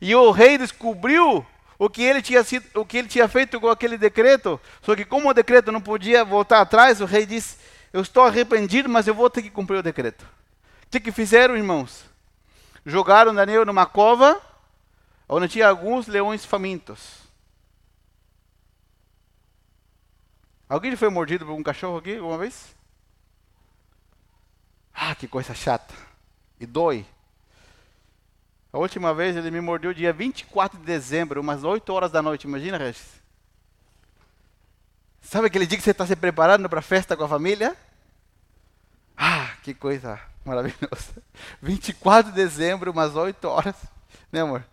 E o rei descobriu o que ele tinha sido, o que ele tinha feito com aquele decreto. Só que como o decreto não podia voltar atrás, o rei disse: "Eu estou arrependido, mas eu vou ter que cumprir o decreto". O que, que fizeram, irmãos? Jogaram Daniel numa cova onde tinha alguns leões famintos. Alguém foi mordido por um cachorro aqui alguma vez? Ah, que coisa chata. E dói. A última vez ele me mordeu dia 24 de dezembro, umas 8 horas da noite. Imagina, Regis. Sabe aquele dia que você está se preparando para a festa com a família? Ah, que coisa maravilhosa. [LAUGHS] 24 de dezembro, umas 8 horas. Né, amor?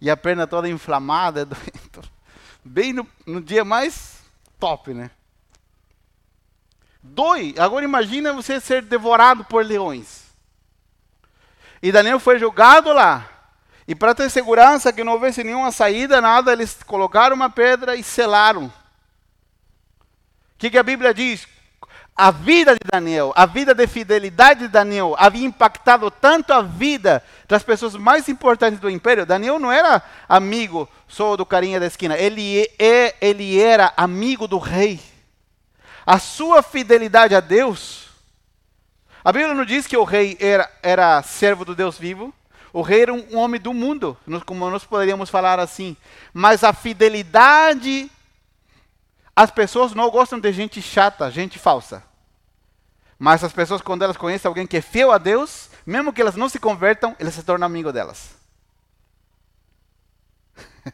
E a perna toda inflamada, [LAUGHS] doendo. Bem no, no dia mais top, né? Dói. Agora imagina você ser devorado por leões. E Daniel foi jogado lá. E para ter segurança que não houvesse nenhuma saída, nada, eles colocaram uma pedra e selaram. O que, que a Bíblia diz? A vida de Daniel, a vida de fidelidade de Daniel, havia impactado tanto a vida das pessoas mais importantes do império. Daniel não era amigo só do carinha da esquina, ele, é, ele era amigo do rei. A sua fidelidade a Deus. A Bíblia não diz que o rei era, era servo do Deus vivo. O rei era um homem do mundo, como nós poderíamos falar assim. Mas a fidelidade, as pessoas não gostam de gente chata, gente falsa. Mas as pessoas, quando elas conhecem alguém que é fiel a Deus, mesmo que elas não se convertam, eles se tornam amigos delas. [LAUGHS]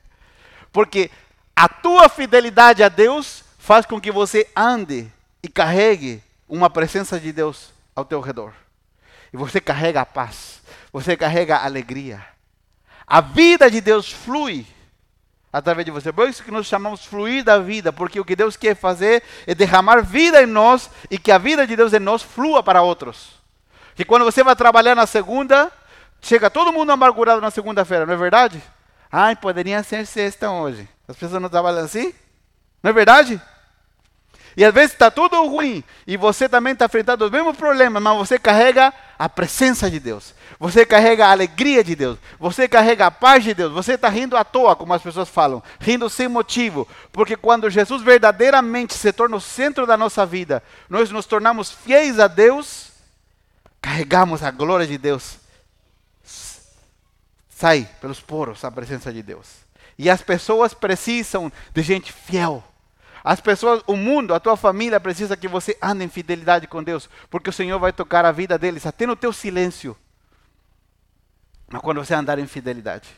Porque a tua fidelidade a Deus faz com que você ande e carregue uma presença de Deus ao teu redor. E você carrega a paz, você carrega a alegria. A vida de Deus flui através de você. Por isso que nós chamamos fluir da vida, porque o que Deus quer fazer é derramar vida em nós e que a vida de Deus em nós flua para outros. Que quando você vai trabalhar na segunda, chega todo mundo amargurado na segunda-feira, não é verdade? Ai, poderia ser sexta hoje. As pessoas não trabalham assim? Não é verdade? E às vezes está tudo ruim e você também está enfrentando os mesmos problemas, mas você carrega a presença de Deus. Você carrega a alegria de Deus. Você carrega a paz de Deus. Você está rindo à toa, como as pessoas falam, rindo sem motivo. Porque quando Jesus verdadeiramente se torna o centro da nossa vida, nós nos tornamos fiéis a Deus, carregamos a glória de Deus. Sai pelos poros a presença de Deus. E as pessoas precisam de gente fiel as pessoas, o mundo, a tua família precisa que você ande em fidelidade com Deus, porque o Senhor vai tocar a vida deles, até no teu silêncio. Mas quando você andar em fidelidade.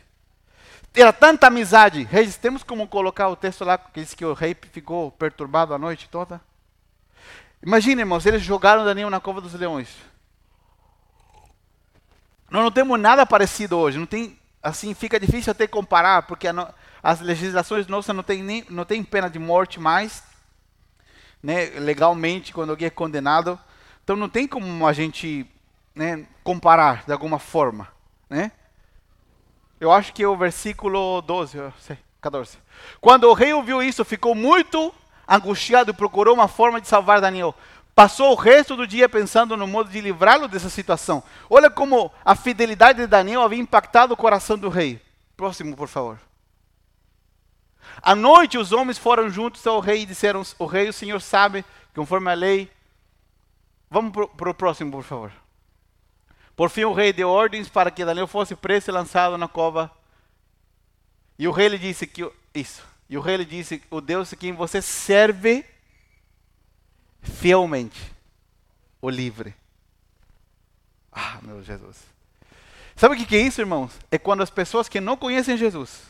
Era tanta amizade. Reis, temos como colocar o texto lá que diz que o rei ficou perturbado a noite toda? Imagina, irmãos, eles jogaram Daniel na cova dos leões. Nós não temos nada parecido hoje. Não tem, assim, fica difícil até comparar, porque a, as legislações nossas não têm, nem, não tem pena de morte mais, né, legalmente, quando alguém é condenado. Então não tem como a gente né, comparar de alguma forma. Né? Eu acho que é o versículo 12, 14. Quando o rei ouviu isso, ficou muito angustiado e procurou uma forma de salvar Daniel. Passou o resto do dia pensando no modo de livrá-lo dessa situação. Olha como a fidelidade de Daniel havia impactado o coração do rei. Próximo, por favor. À noite os homens foram juntos ao rei e disseram: O rei, o senhor sabe, conforme a lei. Vamos para o próximo, por favor. Por fim, o rei deu ordens para que Daniel fosse preso e lançado na cova. E o rei lhe disse que isso. E o rei lhe disse: O Deus a quem você serve fielmente, o livre. Ah, meu Jesus. Sabe o que é isso, irmãos? É quando as pessoas que não conhecem Jesus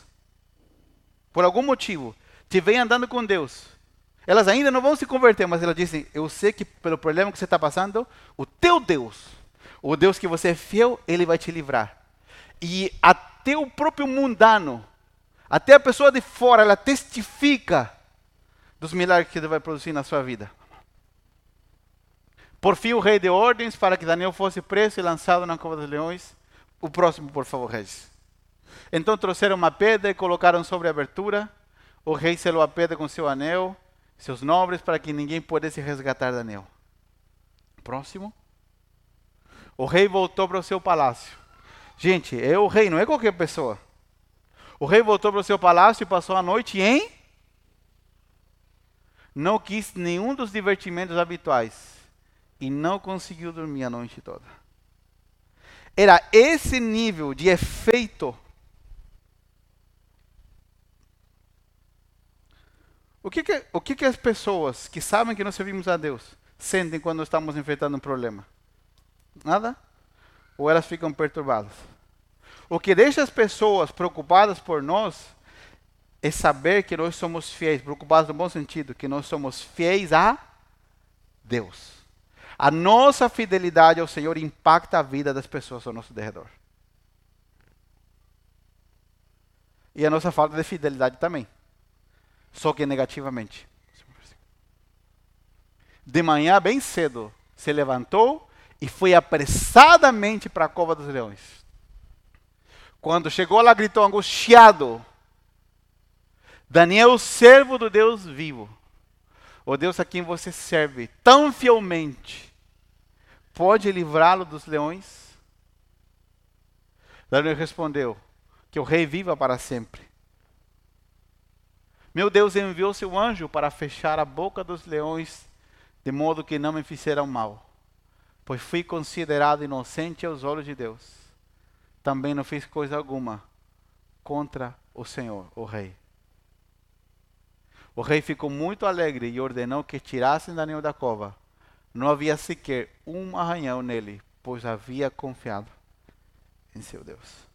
por algum motivo, te vem andando com Deus, elas ainda não vão se converter, mas elas dizem: Eu sei que pelo problema que você está passando, o teu Deus, o Deus que você é fiel, ele vai te livrar. E até o próprio mundano, até a pessoa de fora, ela testifica dos milagres que ele vai produzir na sua vida. Por fim, o rei deu ordens para que Daniel fosse preso e lançado na cova dos leões. O próximo, por favor, Regis. Então trouxeram uma pedra e colocaram sobre a abertura. O rei selou a pedra com seu anel, seus nobres, para que ninguém pudesse resgatar Daniel. Próximo. O rei voltou para o seu palácio. Gente, é o rei, não é qualquer pessoa. O rei voltou para o seu palácio e passou a noite em. Não quis nenhum dos divertimentos habituais. E não conseguiu dormir a noite toda. Era esse nível de efeito. O que, que, o que, que as pessoas que sabem que nós servimos a Deus sentem quando estamos enfrentando um problema? Nada? Ou elas ficam perturbadas? O que deixa as pessoas preocupadas por nós é saber que nós somos fiéis, preocupados no bom sentido, que nós somos fiéis a Deus. A nossa fidelidade ao Senhor impacta a vida das pessoas ao nosso derredor. E a nossa falta de fidelidade também. Só que negativamente. De manhã, bem cedo, se levantou e foi apressadamente para a cova dos leões. Quando chegou lá, gritou angustiado: Daniel, servo do Deus vivo, o Deus a quem você serve tão fielmente, pode livrá-lo dos leões? Daniel respondeu: Que o rei viva para sempre. Meu Deus enviou seu anjo para fechar a boca dos leões, de modo que não me fizeram mal, pois fui considerado inocente aos olhos de Deus também não fiz coisa alguma contra o Senhor, o rei. O rei ficou muito alegre e ordenou que tirassem Daniel da cova. Não havia sequer um arranhão nele, pois havia confiado em seu Deus.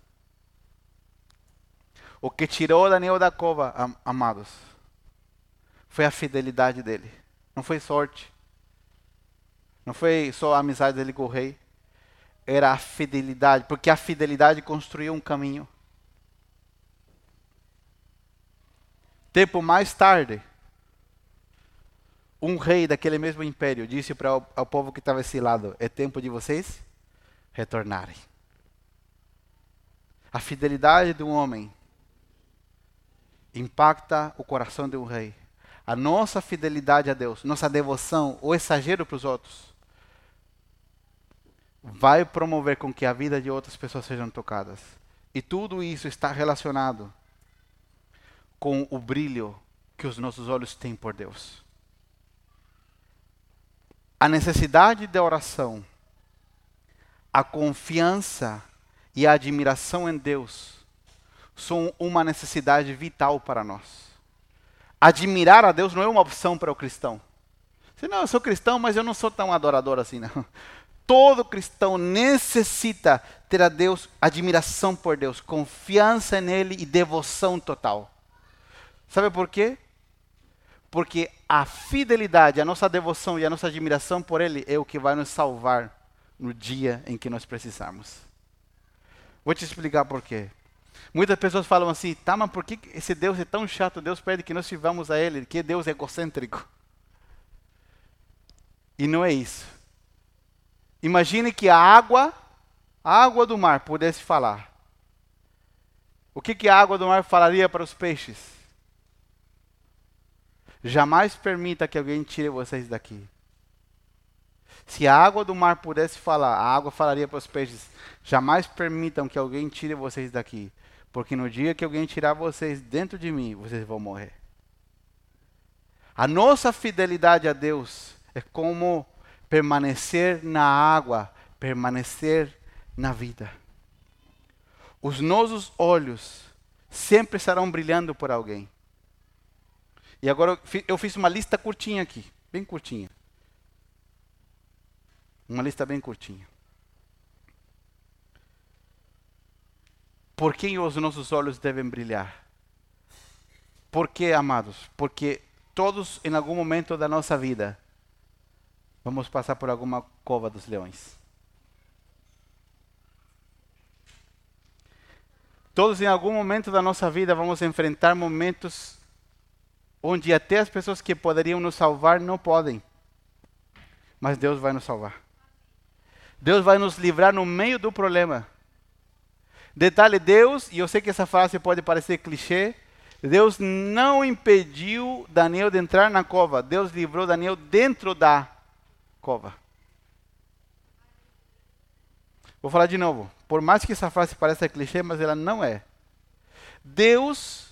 O que tirou Daniel da cova, amados, foi a fidelidade dele. Não foi sorte. Não foi só a amizade dele com o rei era a fidelidade, porque a fidelidade construiu um caminho. Tempo mais tarde, um rei daquele mesmo império disse para o, ao povo que estava esse lado: É tempo de vocês retornarem. A fidelidade de um homem impacta o coração de um rei. A nossa fidelidade a Deus, nossa devoção, o exagero para os outros, vai promover com que a vida de outras pessoas sejam tocadas. E tudo isso está relacionado com o brilho que os nossos olhos têm por Deus. A necessidade da oração, a confiança e a admiração em Deus são uma necessidade vital para nós. Admirar a Deus não é uma opção para o cristão. Você não, eu sou cristão, mas eu não sou tão adorador assim, não. [LAUGHS] Todo cristão necessita ter a Deus, admiração por Deus, confiança nele e devoção total. Sabe por quê? Porque a fidelidade, a nossa devoção e a nossa admiração por Ele é o que vai nos salvar no dia em que nós precisarmos. Vou te explicar por quê. Muitas pessoas falam assim, tá, mas por que esse Deus é tão chato? Deus pede que nós sirvamos a Ele, que Deus é egocêntrico. E não é isso. Imagine que a água, a água do mar pudesse falar. O que, que a água do mar falaria para os peixes? Jamais permita que alguém tire vocês daqui. Se a água do mar pudesse falar, a água falaria para os peixes: jamais permitam que alguém tire vocês daqui, porque no dia que alguém tirar vocês dentro de mim, vocês vão morrer. A nossa fidelidade a Deus é como permanecer na água, permanecer na vida. Os nossos olhos sempre estarão brilhando por alguém. E agora eu fiz uma lista curtinha aqui, bem curtinha. Uma lista bem curtinha. Por quem os nossos olhos devem brilhar? Por que, amados? Porque todos, em algum momento da nossa vida, vamos passar por alguma cova dos leões. Todos em algum momento da nossa vida vamos enfrentar momentos onde até as pessoas que poderiam nos salvar não podem. Mas Deus vai nos salvar. Deus vai nos livrar no meio do problema. Detalhe, Deus, e eu sei que essa frase pode parecer clichê, Deus não impediu Daniel de entrar na cova, Deus livrou Daniel dentro da cova. Vou falar de novo. Por mais que essa frase pareça clichê, mas ela não é. Deus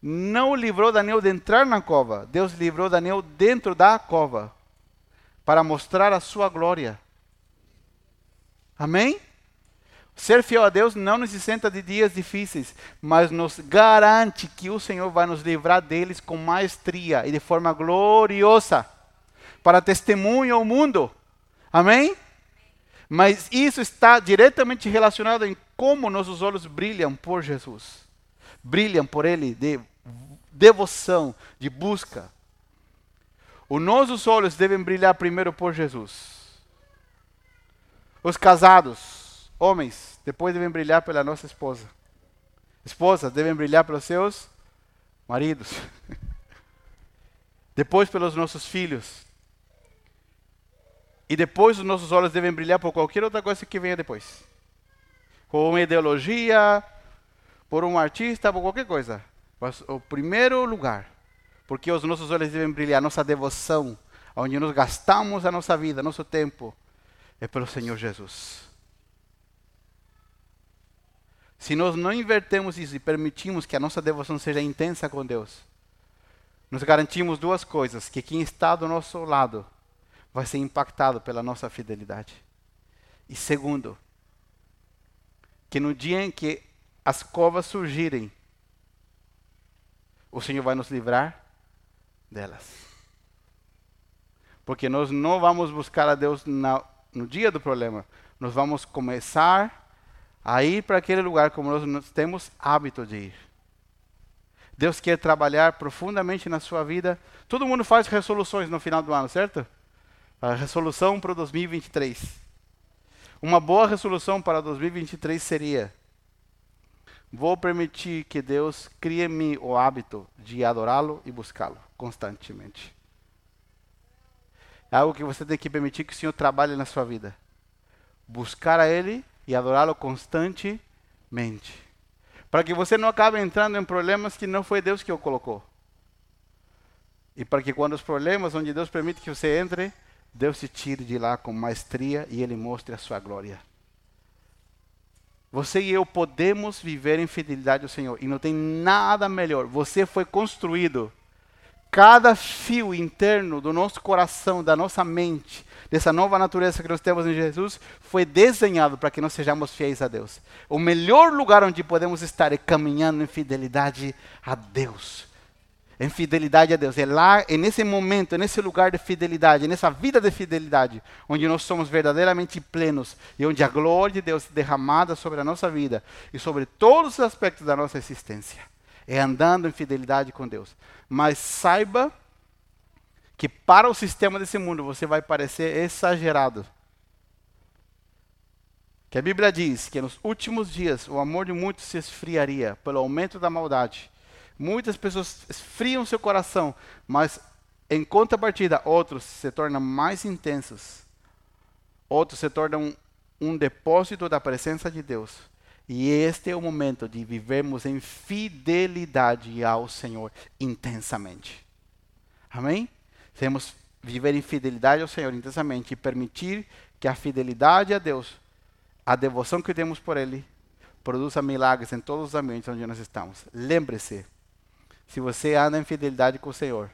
não livrou Daniel de entrar na cova. Deus livrou Daniel dentro da cova para mostrar a sua glória. Amém? Ser fiel a Deus não nos isenta de dias difíceis, mas nos garante que o Senhor vai nos livrar deles com maestria e de forma gloriosa, para testemunho ao mundo. Amém? Mas isso está diretamente relacionado em como nossos olhos brilham por Jesus. Brilham por Ele de devoção, de busca. Os nossos olhos devem brilhar primeiro por Jesus. Os casados, homens, depois devem brilhar pela nossa esposa. Esposas devem brilhar pelos seus maridos. [LAUGHS] depois pelos nossos filhos. E depois os nossos olhos devem brilhar por qualquer outra coisa que venha depois. Uma ideologia, por um artista, por qualquer coisa. Mas o primeiro lugar, porque os nossos olhos devem brilhar, nossa devoção, onde nós gastamos a nossa vida, nosso tempo, é pelo Senhor Jesus. Se nós não invertemos isso e permitimos que a nossa devoção seja intensa com Deus, nos garantimos duas coisas: que quem está do nosso lado vai ser impactado pela nossa fidelidade. E segundo, que no dia em que as covas surgirem, o Senhor vai nos livrar delas. Porque nós não vamos buscar a Deus na, no dia do problema, nós vamos começar a ir para aquele lugar como nós temos hábito de ir. Deus quer trabalhar profundamente na sua vida. Todo mundo faz resoluções no final do ano, certo? A resolução para 2023. Uma boa resolução para 2023 seria: vou permitir que Deus crie em mim o hábito de adorá-lo e buscá-lo constantemente. É algo que você tem que permitir que o Senhor trabalhe na sua vida. Buscar a Ele e adorá-lo constantemente. Para que você não acabe entrando em problemas que não foi Deus que o colocou. E para que quando os problemas onde Deus permite que você entre, Deus te tire de lá com maestria e Ele mostre a sua glória. Você e eu podemos viver em fidelidade ao Senhor. E não tem nada melhor. Você foi construído. Cada fio interno do nosso coração, da nossa mente, dessa nova natureza que nós temos em Jesus, foi desenhado para que nós sejamos fiéis a Deus. O melhor lugar onde podemos estar é caminhando em fidelidade a Deus em fidelidade a Deus. É lá, é nesse momento, é nesse lugar de fidelidade, é nessa vida de fidelidade, onde nós somos verdadeiramente plenos e onde a glória de Deus é derramada sobre a nossa vida e sobre todos os aspectos da nossa existência. É andando em fidelidade com Deus. Mas saiba que para o sistema desse mundo você vai parecer exagerado. Que a Bíblia diz que nos últimos dias o amor de muitos se esfriaria pelo aumento da maldade Muitas pessoas esfriam seu coração, mas em contrapartida, outros se tornam mais intensos. Outros se tornam um, depósito da presença de Deus. E este é o momento de vivermos em fidelidade ao Senhor intensamente. Amém? Temos viver em fidelidade ao Senhor intensamente e permitir que a fidelidade a Deus, a devoção que temos por Ele, produza milagres em todos os ambientes onde nós estamos. Lembre-se, se você anda em fidelidade com o Senhor,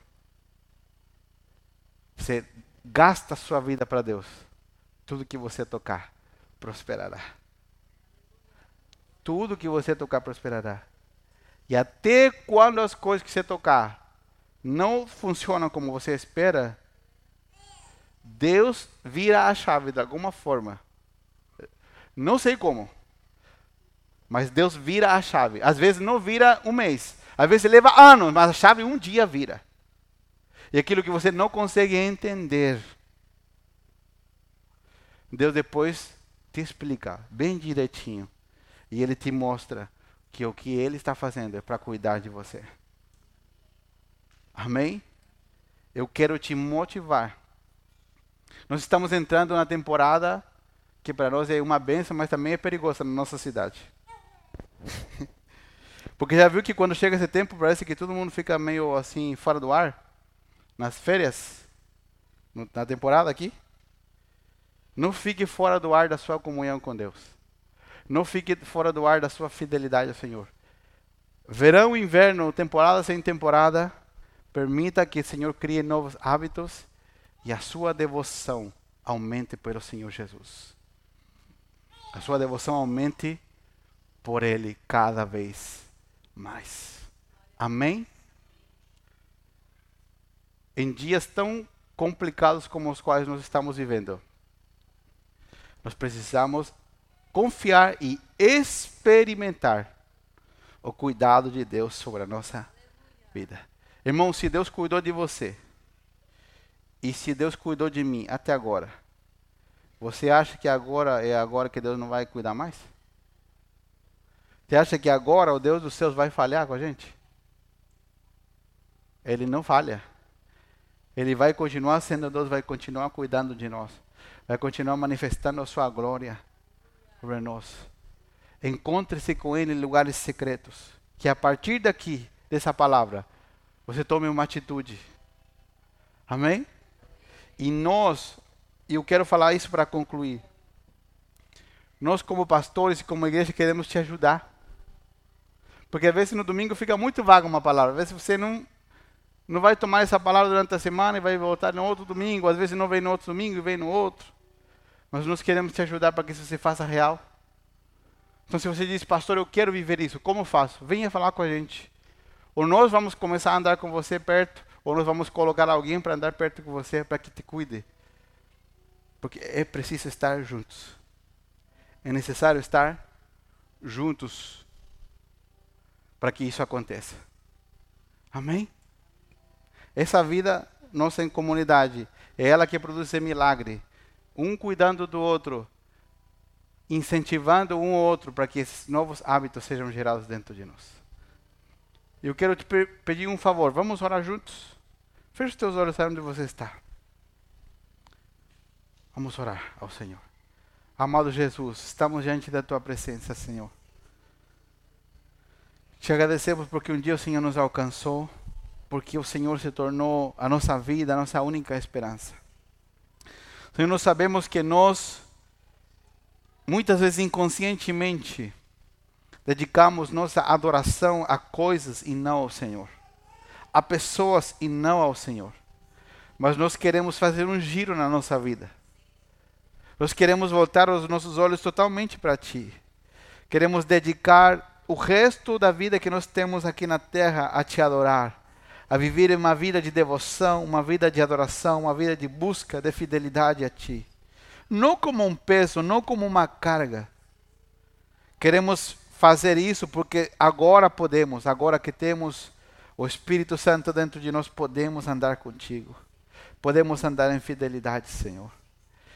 você gasta a sua vida para Deus, tudo que você tocar prosperará. Tudo que você tocar prosperará. E até quando as coisas que você tocar não funcionam como você espera, Deus vira a chave de alguma forma. Não sei como. Mas Deus vira a chave. Às vezes não vira um mês. Às vezes leva anos, mas a chave um dia vira. E aquilo que você não consegue entender, Deus depois te explica bem direitinho. E Ele te mostra que o que Ele está fazendo é para cuidar de você. Amém? Eu quero te motivar. Nós estamos entrando na temporada que para nós é uma benção, mas também é perigosa na nossa cidade. [LAUGHS] Porque já viu que quando chega esse tempo parece que todo mundo fica meio assim fora do ar? Nas férias? Na temporada aqui? Não fique fora do ar da sua comunhão com Deus. Não fique fora do ar da sua fidelidade ao Senhor. Verão, inverno, temporada sem temporada, permita que o Senhor crie novos hábitos e a sua devoção aumente pelo Senhor Jesus. A sua devoção aumente por Ele cada vez mais. Amém? Em dias tão complicados como os quais nós estamos vivendo, nós precisamos confiar e experimentar o cuidado de Deus sobre a nossa vida. Irmão, se Deus cuidou de você, e se Deus cuidou de mim até agora, você acha que agora é agora que Deus não vai cuidar mais? Você acha que agora o Deus dos céus vai falhar com a gente? Ele não falha. Ele vai continuar sendo Deus, vai continuar cuidando de nós, vai continuar manifestando a sua glória sobre nós. Encontre-se com Ele em lugares secretos. Que a partir daqui, dessa palavra, você tome uma atitude. Amém? E nós, e eu quero falar isso para concluir. Nós, como pastores e como igreja, queremos te ajudar. Porque às vezes no domingo fica muito vaga uma palavra. Às vezes você não, não vai tomar essa palavra durante a semana e vai voltar no outro domingo. Às vezes não vem no outro domingo e vem no outro. Mas nós queremos te ajudar para que isso se faça real. Então, se você diz, pastor, eu quero viver isso, como faço? Venha falar com a gente. Ou nós vamos começar a andar com você perto, ou nós vamos colocar alguém para andar perto com você para que te cuide. Porque é preciso estar juntos. É necessário estar juntos para que isso aconteça. Amém? Essa vida nossa em comunidade é ela que produz milagre. Um cuidando do outro, incentivando um ou outro para que esses novos hábitos sejam gerados dentro de nós. Eu quero te pedir um favor, vamos orar juntos? Feche os teus olhos, onde você está. Vamos orar ao Senhor. Amado Jesus, estamos diante da tua presença, Senhor. Te agradecemos porque um dia o Senhor nos alcançou, porque o Senhor se tornou a nossa vida, a nossa única esperança. Senhor, nós sabemos que nós muitas vezes inconscientemente, dedicamos nossa adoração a coisas e não ao Senhor, a pessoas e não ao Senhor. Mas nós queremos fazer um giro na nossa vida. Nós queremos voltar os nossos olhos totalmente para Ti. Queremos dedicar o resto da vida que nós temos aqui na terra a Te adorar, a viver uma vida de devoção, uma vida de adoração, uma vida de busca, de fidelidade a Ti não como um peso, não como uma carga. Queremos fazer isso porque agora podemos, agora que temos o Espírito Santo dentro de nós, podemos andar contigo. Podemos andar em fidelidade, Senhor.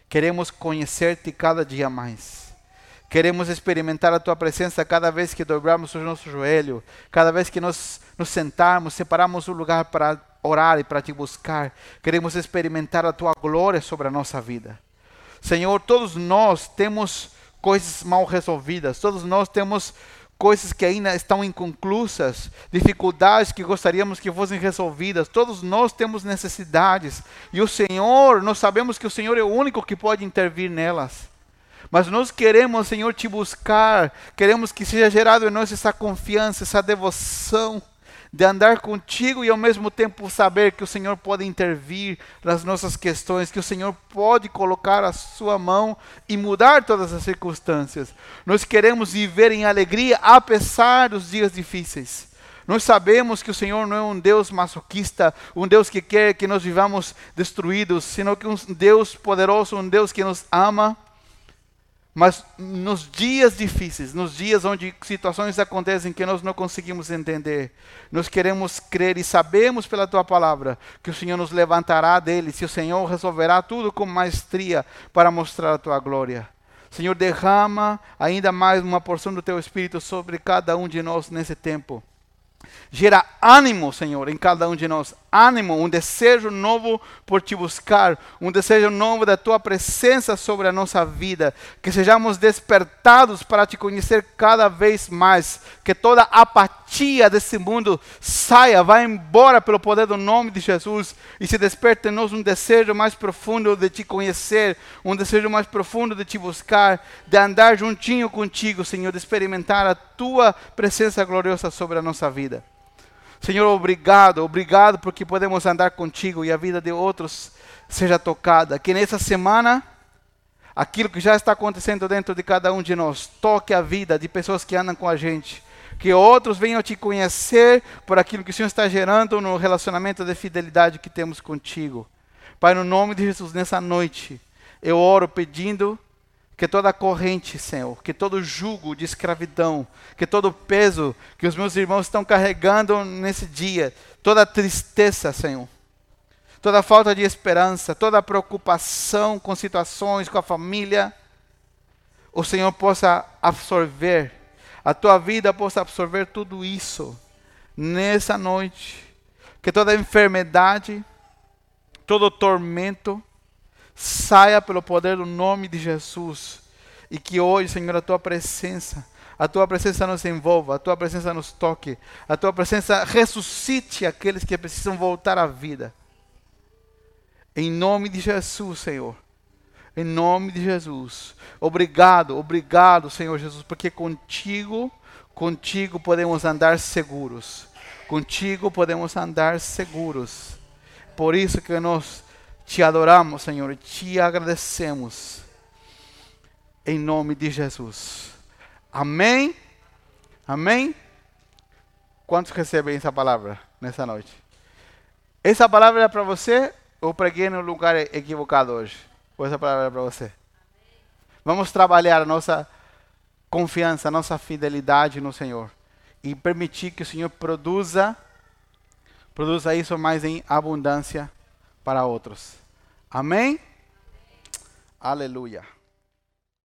Queremos conhecer-te cada dia mais. Queremos experimentar a tua presença cada vez que dobramos o nosso joelho, cada vez que nós nos sentarmos, separamos um lugar para orar e para te buscar. Queremos experimentar a tua glória sobre a nossa vida. Senhor, todos nós temos coisas mal resolvidas, todos nós temos coisas que ainda estão inconclusas, dificuldades que gostaríamos que fossem resolvidas. Todos nós temos necessidades e o Senhor, nós sabemos que o Senhor é o único que pode intervir nelas. Mas nós queremos, Senhor, te buscar, queremos que seja gerado em nós essa confiança, essa devoção de andar contigo e ao mesmo tempo saber que o Senhor pode intervir nas nossas questões, que o Senhor pode colocar a sua mão e mudar todas as circunstâncias. Nós queremos viver em alegria apesar dos dias difíceis. Nós sabemos que o Senhor não é um Deus masoquista, um Deus que quer que nós vivamos destruídos, sino que um Deus poderoso, um Deus que nos ama mas nos dias difíceis, nos dias onde situações acontecem que nós não conseguimos entender, nós queremos crer e sabemos pela tua palavra que o Senhor nos levantará dele, se o Senhor resolverá tudo com maestria para mostrar a tua glória. Senhor, derrama ainda mais uma porção do teu espírito sobre cada um de nós nesse tempo. Gera ânimo, Senhor, em cada um de nós, ânimo, um desejo novo por te buscar, um desejo novo da tua presença sobre a nossa vida, que sejamos despertados para te conhecer cada vez mais, que toda apatia desse mundo saia, vá embora pelo poder do nome de Jesus. E se desperte em nós um desejo mais profundo de te conhecer, um desejo mais profundo de te buscar, de andar juntinho contigo, Senhor, de experimentar a tua presença gloriosa sobre a nossa vida. Senhor, obrigado, obrigado porque podemos andar contigo e a vida de outros seja tocada. Que nessa semana, aquilo que já está acontecendo dentro de cada um de nós, toque a vida de pessoas que andam com a gente. Que outros venham te conhecer por aquilo que o Senhor está gerando no relacionamento de fidelidade que temos contigo. Pai, no nome de Jesus, nessa noite, eu oro pedindo que toda corrente, Senhor, que todo jugo de escravidão, que todo peso que os meus irmãos estão carregando nesse dia, toda tristeza, Senhor, toda falta de esperança, toda preocupação com situações, com a família, o Senhor possa absorver, a tua vida possa absorver tudo isso nessa noite, que toda enfermidade, todo tormento, saia pelo poder do nome de Jesus. E que hoje, Senhor, a tua presença, a tua presença nos envolva, a tua presença nos toque, a tua presença ressuscite aqueles que precisam voltar à vida. Em nome de Jesus, Senhor. Em nome de Jesus. Obrigado, obrigado, Senhor Jesus, porque contigo, contigo podemos andar seguros. Contigo podemos andar seguros. Por isso que nós te adoramos, Senhor, te agradecemos. Em nome de Jesus. Amém? Amém? Quantos recebem essa palavra nessa noite? Essa palavra é para você ou preguei no lugar equivocado hoje? Ou essa palavra é para você? Vamos trabalhar a nossa confiança, a nossa fidelidade no Senhor e permitir que o Senhor produza produza isso mais em abundância para outros. Amém? Aleluia.